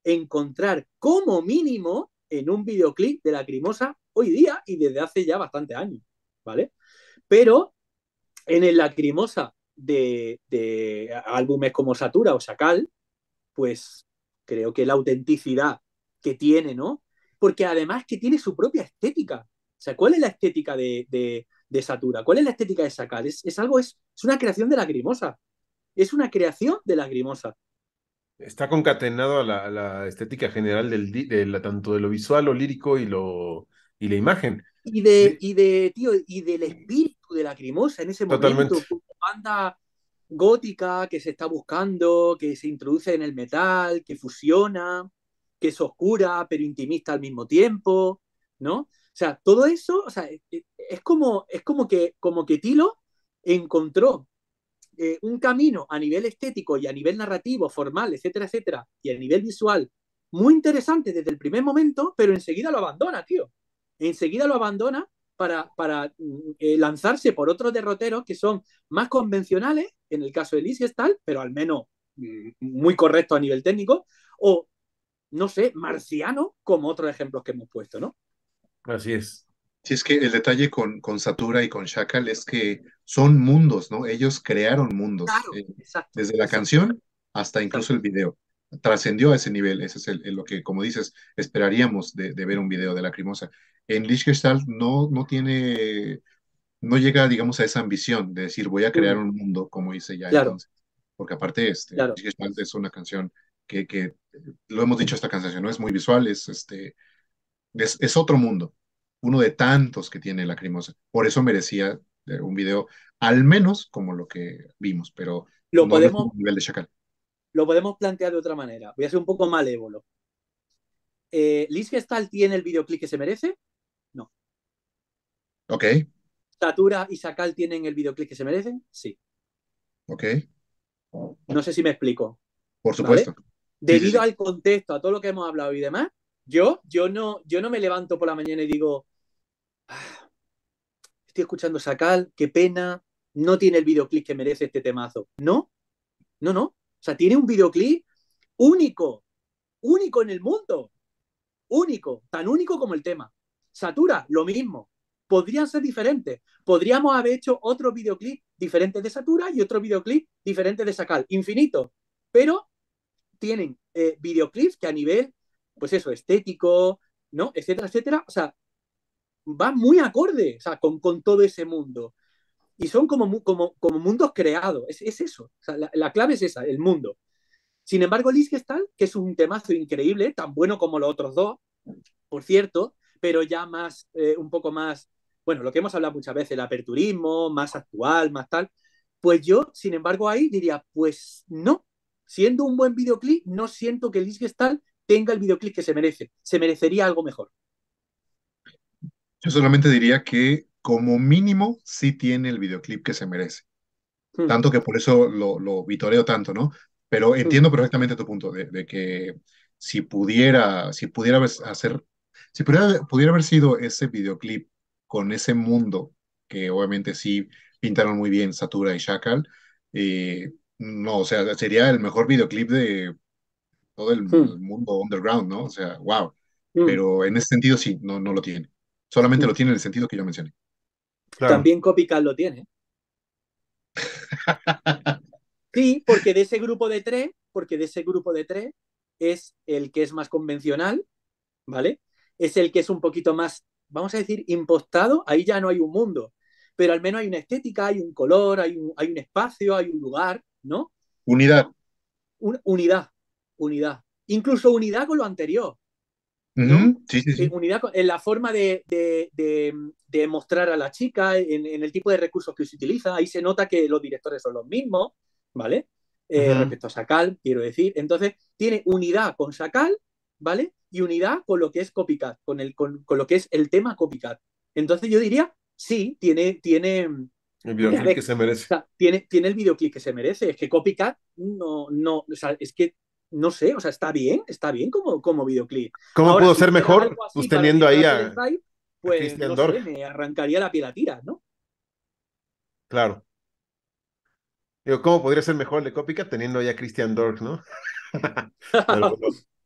S3: encontrar como mínimo en un videoclip de Lacrimosa hoy día y desde hace ya bastante años, ¿vale? Pero en el Lacrimosa de, de álbumes como Satura o Sacal, pues creo que la autenticidad que tiene, ¿no? Porque además que tiene su propia estética. O sea, ¿cuál es la estética de, de, Satura? ¿Cuál es la estética de Sacal? Es, es algo, es, es, una creación de Lacrimosa. Es una creación de Lacrimosa.
S1: Está concatenado a la, la estética general del, de la, tanto de lo visual, lo lírico y, lo, y la imagen.
S3: Y de, y de, tío, y del espíritu de Lacrimosa en ese momento, como banda gótica que se está buscando, que se introduce en el metal, que fusiona, que es oscura pero intimista al mismo tiempo, ¿no? O sea, todo eso, o sea, e, e, es como, es como que, como que Tilo encontró eh, un camino a nivel estético y a nivel narrativo, formal, etcétera, etcétera, y a nivel visual muy interesante desde el primer momento, pero enseguida lo abandona, tío. Enseguida lo abandona para, para mm, eh, lanzarse por otros derroteros que son más convencionales, en el caso de Liz Gestal, pero al menos mm, muy correcto a nivel técnico, o no sé, marciano, como otros ejemplos que hemos puesto, ¿no?
S1: Así es.
S2: Sí, es que el detalle con, con Satura y con Shakal es que son mundos, ¿no? Ellos crearon mundos. Eh, desde la canción hasta incluso el video. Trascendió a ese nivel. Ese es lo que, como dices, esperaríamos de, ver un video de Lacrimosa. En Lichgestalt no, no tiene, no llega, digamos, a esa ambición de decir voy a crear mm. un mundo como hice ya entonces. Porque aparte, este, es una canción que, que, lo hemos dicho esta canción, ¿no? Es muy visual, es, este, es, otro mundo, uno de tantos que tiene Lacrimosa. Por eso merecía un video, al menos como lo que vimos, pero
S3: lo podemos,
S2: nivel de Chacal.
S3: Lo podemos plantear de otra manera. Voy a ser un poco malévolo. Eh, ¿Liz Gestal tiene el videoclip que se merece? No.
S2: Ok.
S3: ¿Satura y Sacal tienen el videoclip que se merecen? Sí.
S2: Ok.
S3: No sé si me explico.
S2: Por supuesto
S3: debido al contexto, a todo lo que hemos hablado y demás, yo, yo, no, yo no me levanto por la mañana y digo, estoy escuchando Sacal, qué pena, no tiene el videoclip que merece este temazo. No, no, no. O sea, tiene un videoclip único, único en el mundo, único, tan único como el tema. Satura, lo mismo. Podrían ser diferentes. Podríamos haber hecho otro videoclip diferente de Satura y otro videoclip diferente de Sacal. Infinito. Pero tienen eh, videoclips que a nivel, pues eso, estético, ¿no? Etcétera, etcétera, o sea, van muy acorde, o sea, con, con todo ese mundo. Y son como, como, como mundos creados, es, es eso, o sea, la, clave es esa, el mundo. Sin embargo, Gestal, que es un temazo increíble, tan bueno como los otros dos, por cierto, pero ya más, eh, un poco más, bueno, lo que hemos hablado muchas veces, el aperturismo, más actual, más tal, pues yo, sin embargo, ahí diría, pues no, siendo un buen videoclip, no siento que Liz Gestal tenga el videoclip que se merece. Se merecería algo mejor.
S2: Yo solamente diría que como mínimo sí tiene el videoclip que se merece. Hmm. Tanto que por eso lo, lo, vitoreo tanto, ¿no? Pero hmm. entiendo perfectamente tu punto de, que si pudiera, si pudiera hacer, si pudiera, pudiera haber sido ese videoclip con ese mundo que obviamente sí pintaron muy bien Satura y Shakal, eh, no, o sea, sería el mejor videoclip de todo el, hmm. mundo underground, ¿no? O sea, wow. Pero en ese sentido sí, no, no lo tiene. Solamente lo tiene en el sentido que yo mencioné.
S3: También Copycat lo tiene. sí, porque de ese grupo de tres, porque de ese grupo de tres es el que es más convencional, ¿vale? Es el que es un poquito más, vamos a decir, impostado. Ahí ya no hay un mundo, pero al menos hay una estética, hay un color, hay un, hay un espacio, hay un lugar, ¿no?
S2: Unidad.
S3: unidad, unidad. Incluso unidad con lo anterior.
S2: Sí, sí, sí.
S3: Unidad en la forma de, mostrar a la chica, en, el tipo de recursos que se utiliza. Ahí se nota que los directores son los mismos, ¿vale? Eh, respecto a Sacal, quiero decir. Entonces, tiene unidad con Sacal, ¿vale? Y unidad con lo que es copycat, con, el, con, lo que es el tema copycat. Entonces, yo diría, sí, tiene, tiene,
S1: el videoclip que se merece.
S3: tiene, tiene el videoclip que se merece. Es que Copycat no, no, o sea, es que no sé, o sea, está bien, está bien como, como videoclip.
S1: ¿Cómo pudo ser mejor pues teniendo ahí a,
S3: pues, no sé, me arrancaría la piel a tiras, ¿no?
S1: Claro. ¿cómo podría ser mejor el de Copycat teniendo ya Christian Dork, no?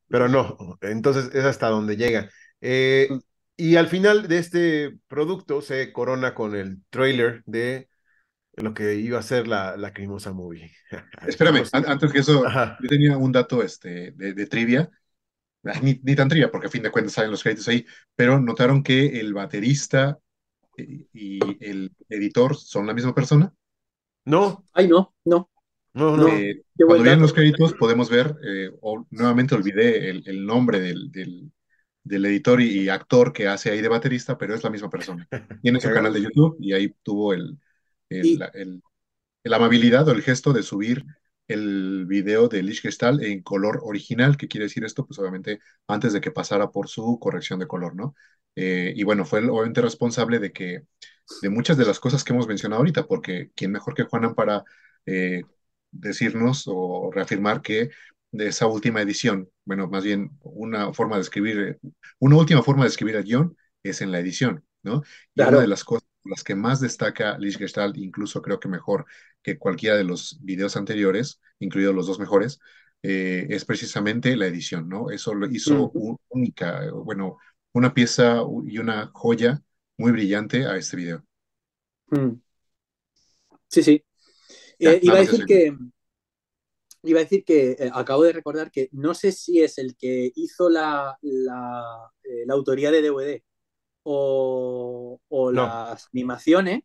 S1: pero, no, entonces es hasta donde llega. Eh, y al final de este producto se corona con el trailer de lo que iba a ser la, la Crimosa Movie.
S2: Espérame, antes que eso, yo tenía un dato este, de, trivia, ni, ni, tan trivia, porque a fin de cuentas salen los créditos ahí, pero notaron que el baterista y el editor son la misma persona.
S1: No.
S3: Ay, no, no.
S1: No, no.
S2: Eh, cuando vienen los créditos podemos ver, eh, o, nuevamente olvidé el, el nombre del, del, del editor y, actor que hace ahí de baterista, pero es la misma persona. Tiene su canal de YouTube y ahí tuvo el, el, el, la amabilidad o el gesto de subir el video de Lich Gestal en color original. ¿Qué quiere decir esto? Pues obviamente antes de que pasara por su corrección de color, ¿no? Eh, y bueno, fue obviamente responsable de que de muchas de las cosas que hemos mencionado ahorita, porque quién mejor que Juanan para eh, decirnos o reafirmar que de esa última edición, bueno, más bien una forma de escribir, una última forma de escribir el guion es en la edición, ¿no? Y una de las cosas las que más destaca Lich Gestalt, incluso creo que mejor que cualquiera de los videos anteriores, incluidos los dos mejores, eh, es precisamente la edición, ¿no? Eso lo hizo única, bueno, una pieza y una joya muy brillante a este video.
S3: Mm. Sí, sí. Eh, iba, a decir que, iba a decir que acabo de recordar que no sé si es el que hizo la, la, eh, autoría de DVD o, las animaciones,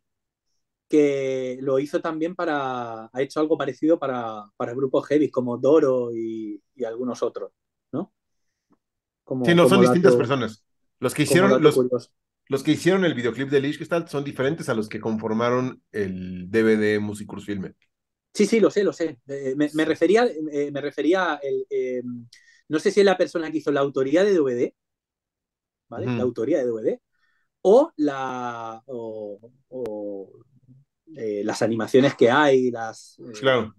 S3: que lo hizo también para, ha hecho algo parecido para, para grupos heavy como Doro y, algunos otros, ¿no?
S1: sí, no, son distintas personas. Los que hicieron, los, los, que hicieron el videoclip de Lich son diferentes a los que conformaron el DVD Musicus Filme.
S3: Sí, sí, lo sé, lo sé. Eh, me, refería, eh, me refería el, eh, no sé si es la persona que hizo la autoría de DVD, ¿vale? La autoría de DVD, o la o, las animaciones que hay, las.
S1: claro.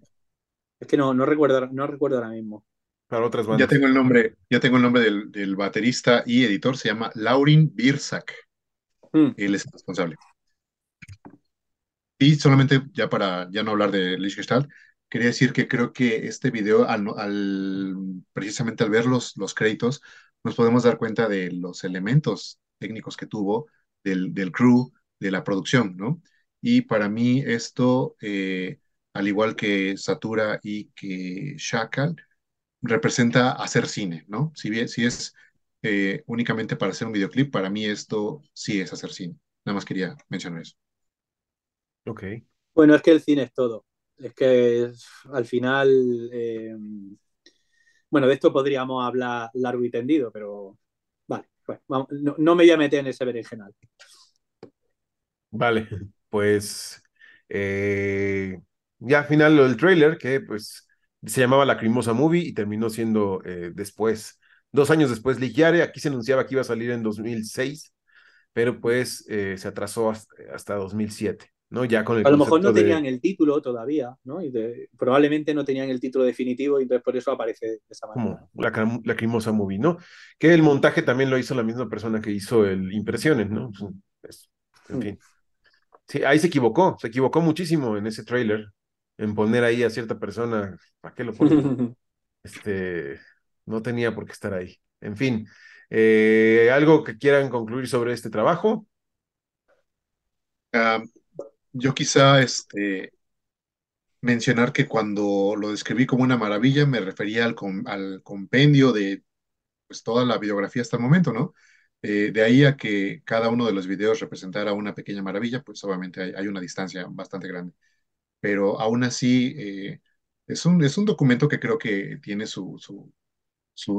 S3: Es que no, no recuerdo, no recuerdo ahora mismo.
S1: Para otras
S2: bandas. Ya tengo el nombre, ya tengo el nombre del, del baterista y editor, se llama Laurin Birsak. Hmm. Él es el responsable. Y solamente ya para ya no hablar de Lich Gestalt, quería decir que creo que este video, al, precisamente al ver los, los créditos, nos podemos dar cuenta de los elementos técnicos que tuvo, del, del crew, de la producción, ¿no? Y para mí esto, eh, al igual que Satura y que Shakal, representa hacer cine, ¿no? Si bien si es eh, únicamente para hacer un videoclip, para mí esto sí es hacer cine. Nada más quería mencionar eso.
S1: Ok.
S3: Bueno, es que el cine es todo. Es que al final, eh, bueno, de esto podríamos hablar largo y tendido, pero pues, no, me voy a meter en ese berenjenal.
S1: Vale, pues eh, ya al final del trailer, que pues se llamaba La Crimosa Movie y terminó siendo eh, después, dos años después, Ligiare. Aquí se anunciaba que iba a salir en 2006, pero pues se atrasó hasta 2007. ¿No? Ya con
S3: a lo mejor no tenían el título todavía, ¿no? Y probablemente no tenían el título definitivo y entonces por eso aparece de esa manera.
S1: Como la, la Crimosa Movie, ¿no? Que el montaje también lo hizo la misma persona que hizo el Impresiones, ¿no? Pues, en mm. fin. Sí, ahí se equivocó, se equivocó muchísimo en ese trailer, en poner ahí a cierta persona, ¿para qué lo pone? este, no tenía por qué estar ahí. En fin, eh, ¿algo que quieran concluir sobre este trabajo?
S2: Ah, yo quizá este, mencionar que cuando lo describí como una maravilla me refería al, al compendio de pues, toda la videografía hasta el momento, ¿no? Eh, de ahí a que cada uno de los videos representara una pequeña maravilla, pues obviamente hay, una distancia bastante grande. Pero aún así, eh, es, un, es un documento que creo que tiene su, su,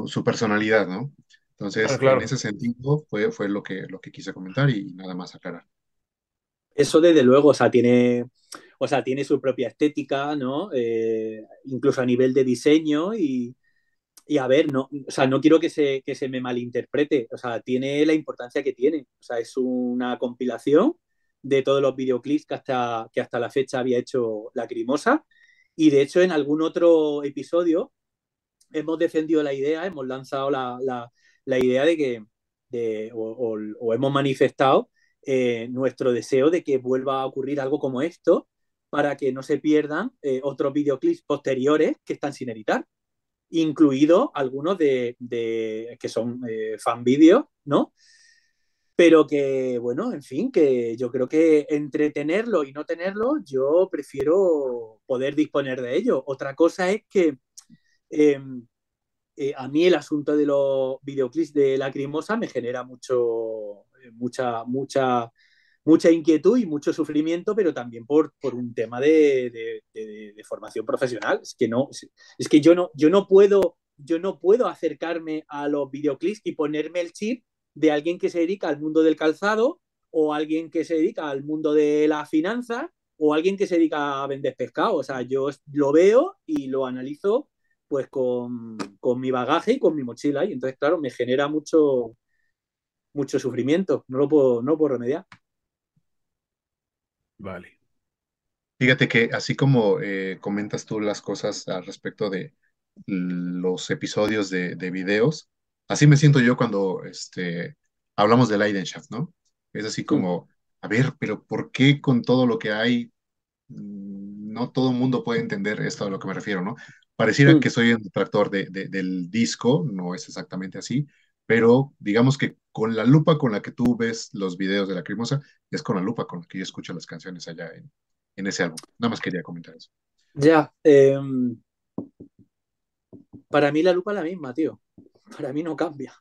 S2: su, personalidad, ¿no? Entonces, en ese sentido, fue, fue lo, que, lo que quise comentar y nada más aclarar.
S3: Eso desde luego, o sea, tiene, o sea, tiene su propia estética, ¿no? Eh, incluso a nivel de diseño y, y, a ver, no, o sea, no quiero que se, que se me malinterprete, o sea, tiene la importancia que tiene, o sea, es una compilación de todos los videoclips que hasta, que hasta la fecha había hecho la Crimosa y de hecho en algún otro episodio hemos defendido la idea, hemos lanzado la, la, la idea de que, de, o, o hemos manifestado eh, nuestro deseo de que vuelva a ocurrir algo como esto para que no se pierdan eh, otros videoclips posteriores que están sin editar, incluido algunos de, que son eh, fan vídeos, ¿no? Pero que, bueno, en fin, que yo creo que entretenerlo y no tenerlo, yo prefiero poder disponer de ello. Otra cosa es que em, a mí el asunto de los videoclips de Lacrimosa me genera mucho, mucha, mucha, mucha inquietud y mucho sufrimiento, pero también por, por un tema de, formación profesional. Es que no, es que yo no, yo no puedo, yo no puedo acercarme a los videoclips y ponerme el chip de alguien que se dedica al mundo del calzado o alguien que se dedica al mundo de la finanza o alguien que se dedica a vender pescado. O sea, yo lo veo y lo analizo pues con, con mi bagaje y con mi mochila y entonces, claro, me genera mucho, mucho sufrimiento. No lo puedo, no lo puedo remediar.
S1: Vale.
S2: Fíjate que así como eh, comentas tú las cosas al respecto de los episodios de, de videos, Así me siento yo cuando este, hablamos de Leidenschaft, ¿no? Es así como, a ver, pero ¿por qué con todo lo que hay, mm, no todo el mundo puede entender esto a lo que me refiero, ¿no? Pareciera que soy un detractor de, del disco, no es exactamente así, pero digamos que con la lupa con la que tú ves los videos de la Crimosa, es con la lupa con la que yo escucho las canciones allá en, en ese álbum. Nada más quería comentar eso.
S3: Ya, em, para mí la lupa es la misma, tío para mí no cambia.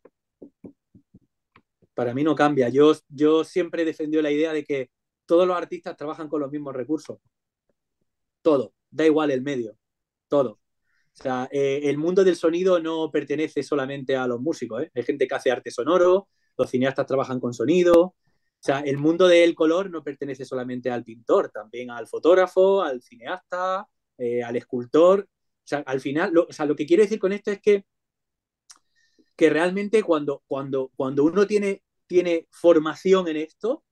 S3: Para mí no cambia. Yo, yo siempre he defendido la idea de que todos los artistas trabajan con los mismos recursos. Todo. Da igual el medio. Todo. O eh, el mundo del sonido no pertenece solamente a los músicos. ¿eh? Hay gente que hace arte sonoro, los cineastas trabajan con sonido. O sea, el mundo del color no pertenece solamente al pintor, también al fotógrafo, al cineasta, eh, al escultor. Al final, lo, lo que quiero decir con esto es que que realmente cuando, cuando, cuando uno tiene, tiene formación en esto,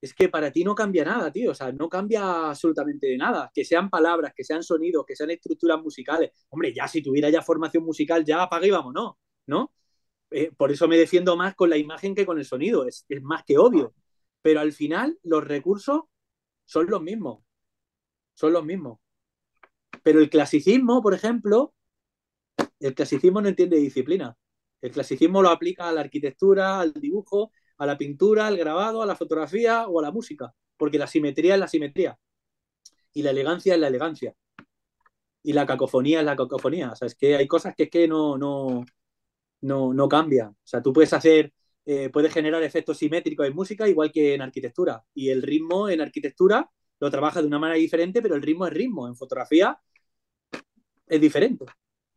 S3: es que para ti no cambia nada, tío. O sea, no cambia absolutamente nada. Que sean palabras, que sean sonidos, que sean estructuras musicales. Hombre, ya si tuviera ya formación musical, ya apaga y vámonos, ¿no? Eh, por eso me defiendo más con la imagen que con el sonido. Es, es más que obvio. Pero al final, los recursos son los mismos. Son los mismos. Pero el clasicismo, por ejemplo, el clasicismo no entiende disciplina. El clasicismo lo aplica a la arquitectura, al dibujo, a la pintura, al grabado, a la fotografía o a la música, porque la simetría es la simetría y la elegancia es la elegancia y la cacofonía es la cacofonía. O sea, es que hay cosas que es que no, no, no, no cambian. O sea, tú puedes hacer, eh, puedes generar efectos simétricos en música igual que en arquitectura y el ritmo en arquitectura lo trabaja de una manera diferente, pero el ritmo es ritmo. En fotografía es diferente.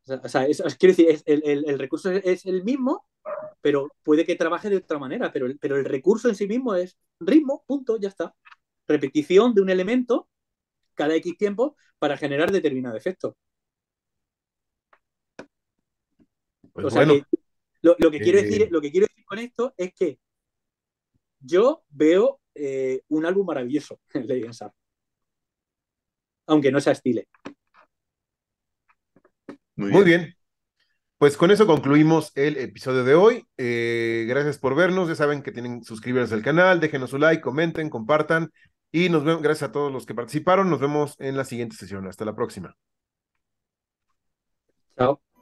S3: O sea, es, quiero decir, es, el, el, el, recurso es, el mismo, pero puede que trabaje de otra manera, pero, pero el recurso en sí mismo es ritmo, punto, ya está. Repetición de un elemento cada X tiempo para generar determinado efecto. Pues o sea bueno, que, lo, lo, que quiero eh... decir, lo que quiero decir con esto es que yo veo eh, un álbum maravilloso en Lady Aunque no sea estile.
S1: Muy bien. Muy bien. Pues con eso concluimos el episodio de hoy. Eh, gracias por vernos. Ya saben que tienen suscribirse al canal, déjenos su like, comenten, compartan. Y nos vemos, gracias a todos los que participaron. Nos vemos en la siguiente sesión. Hasta la próxima.
S3: Chao.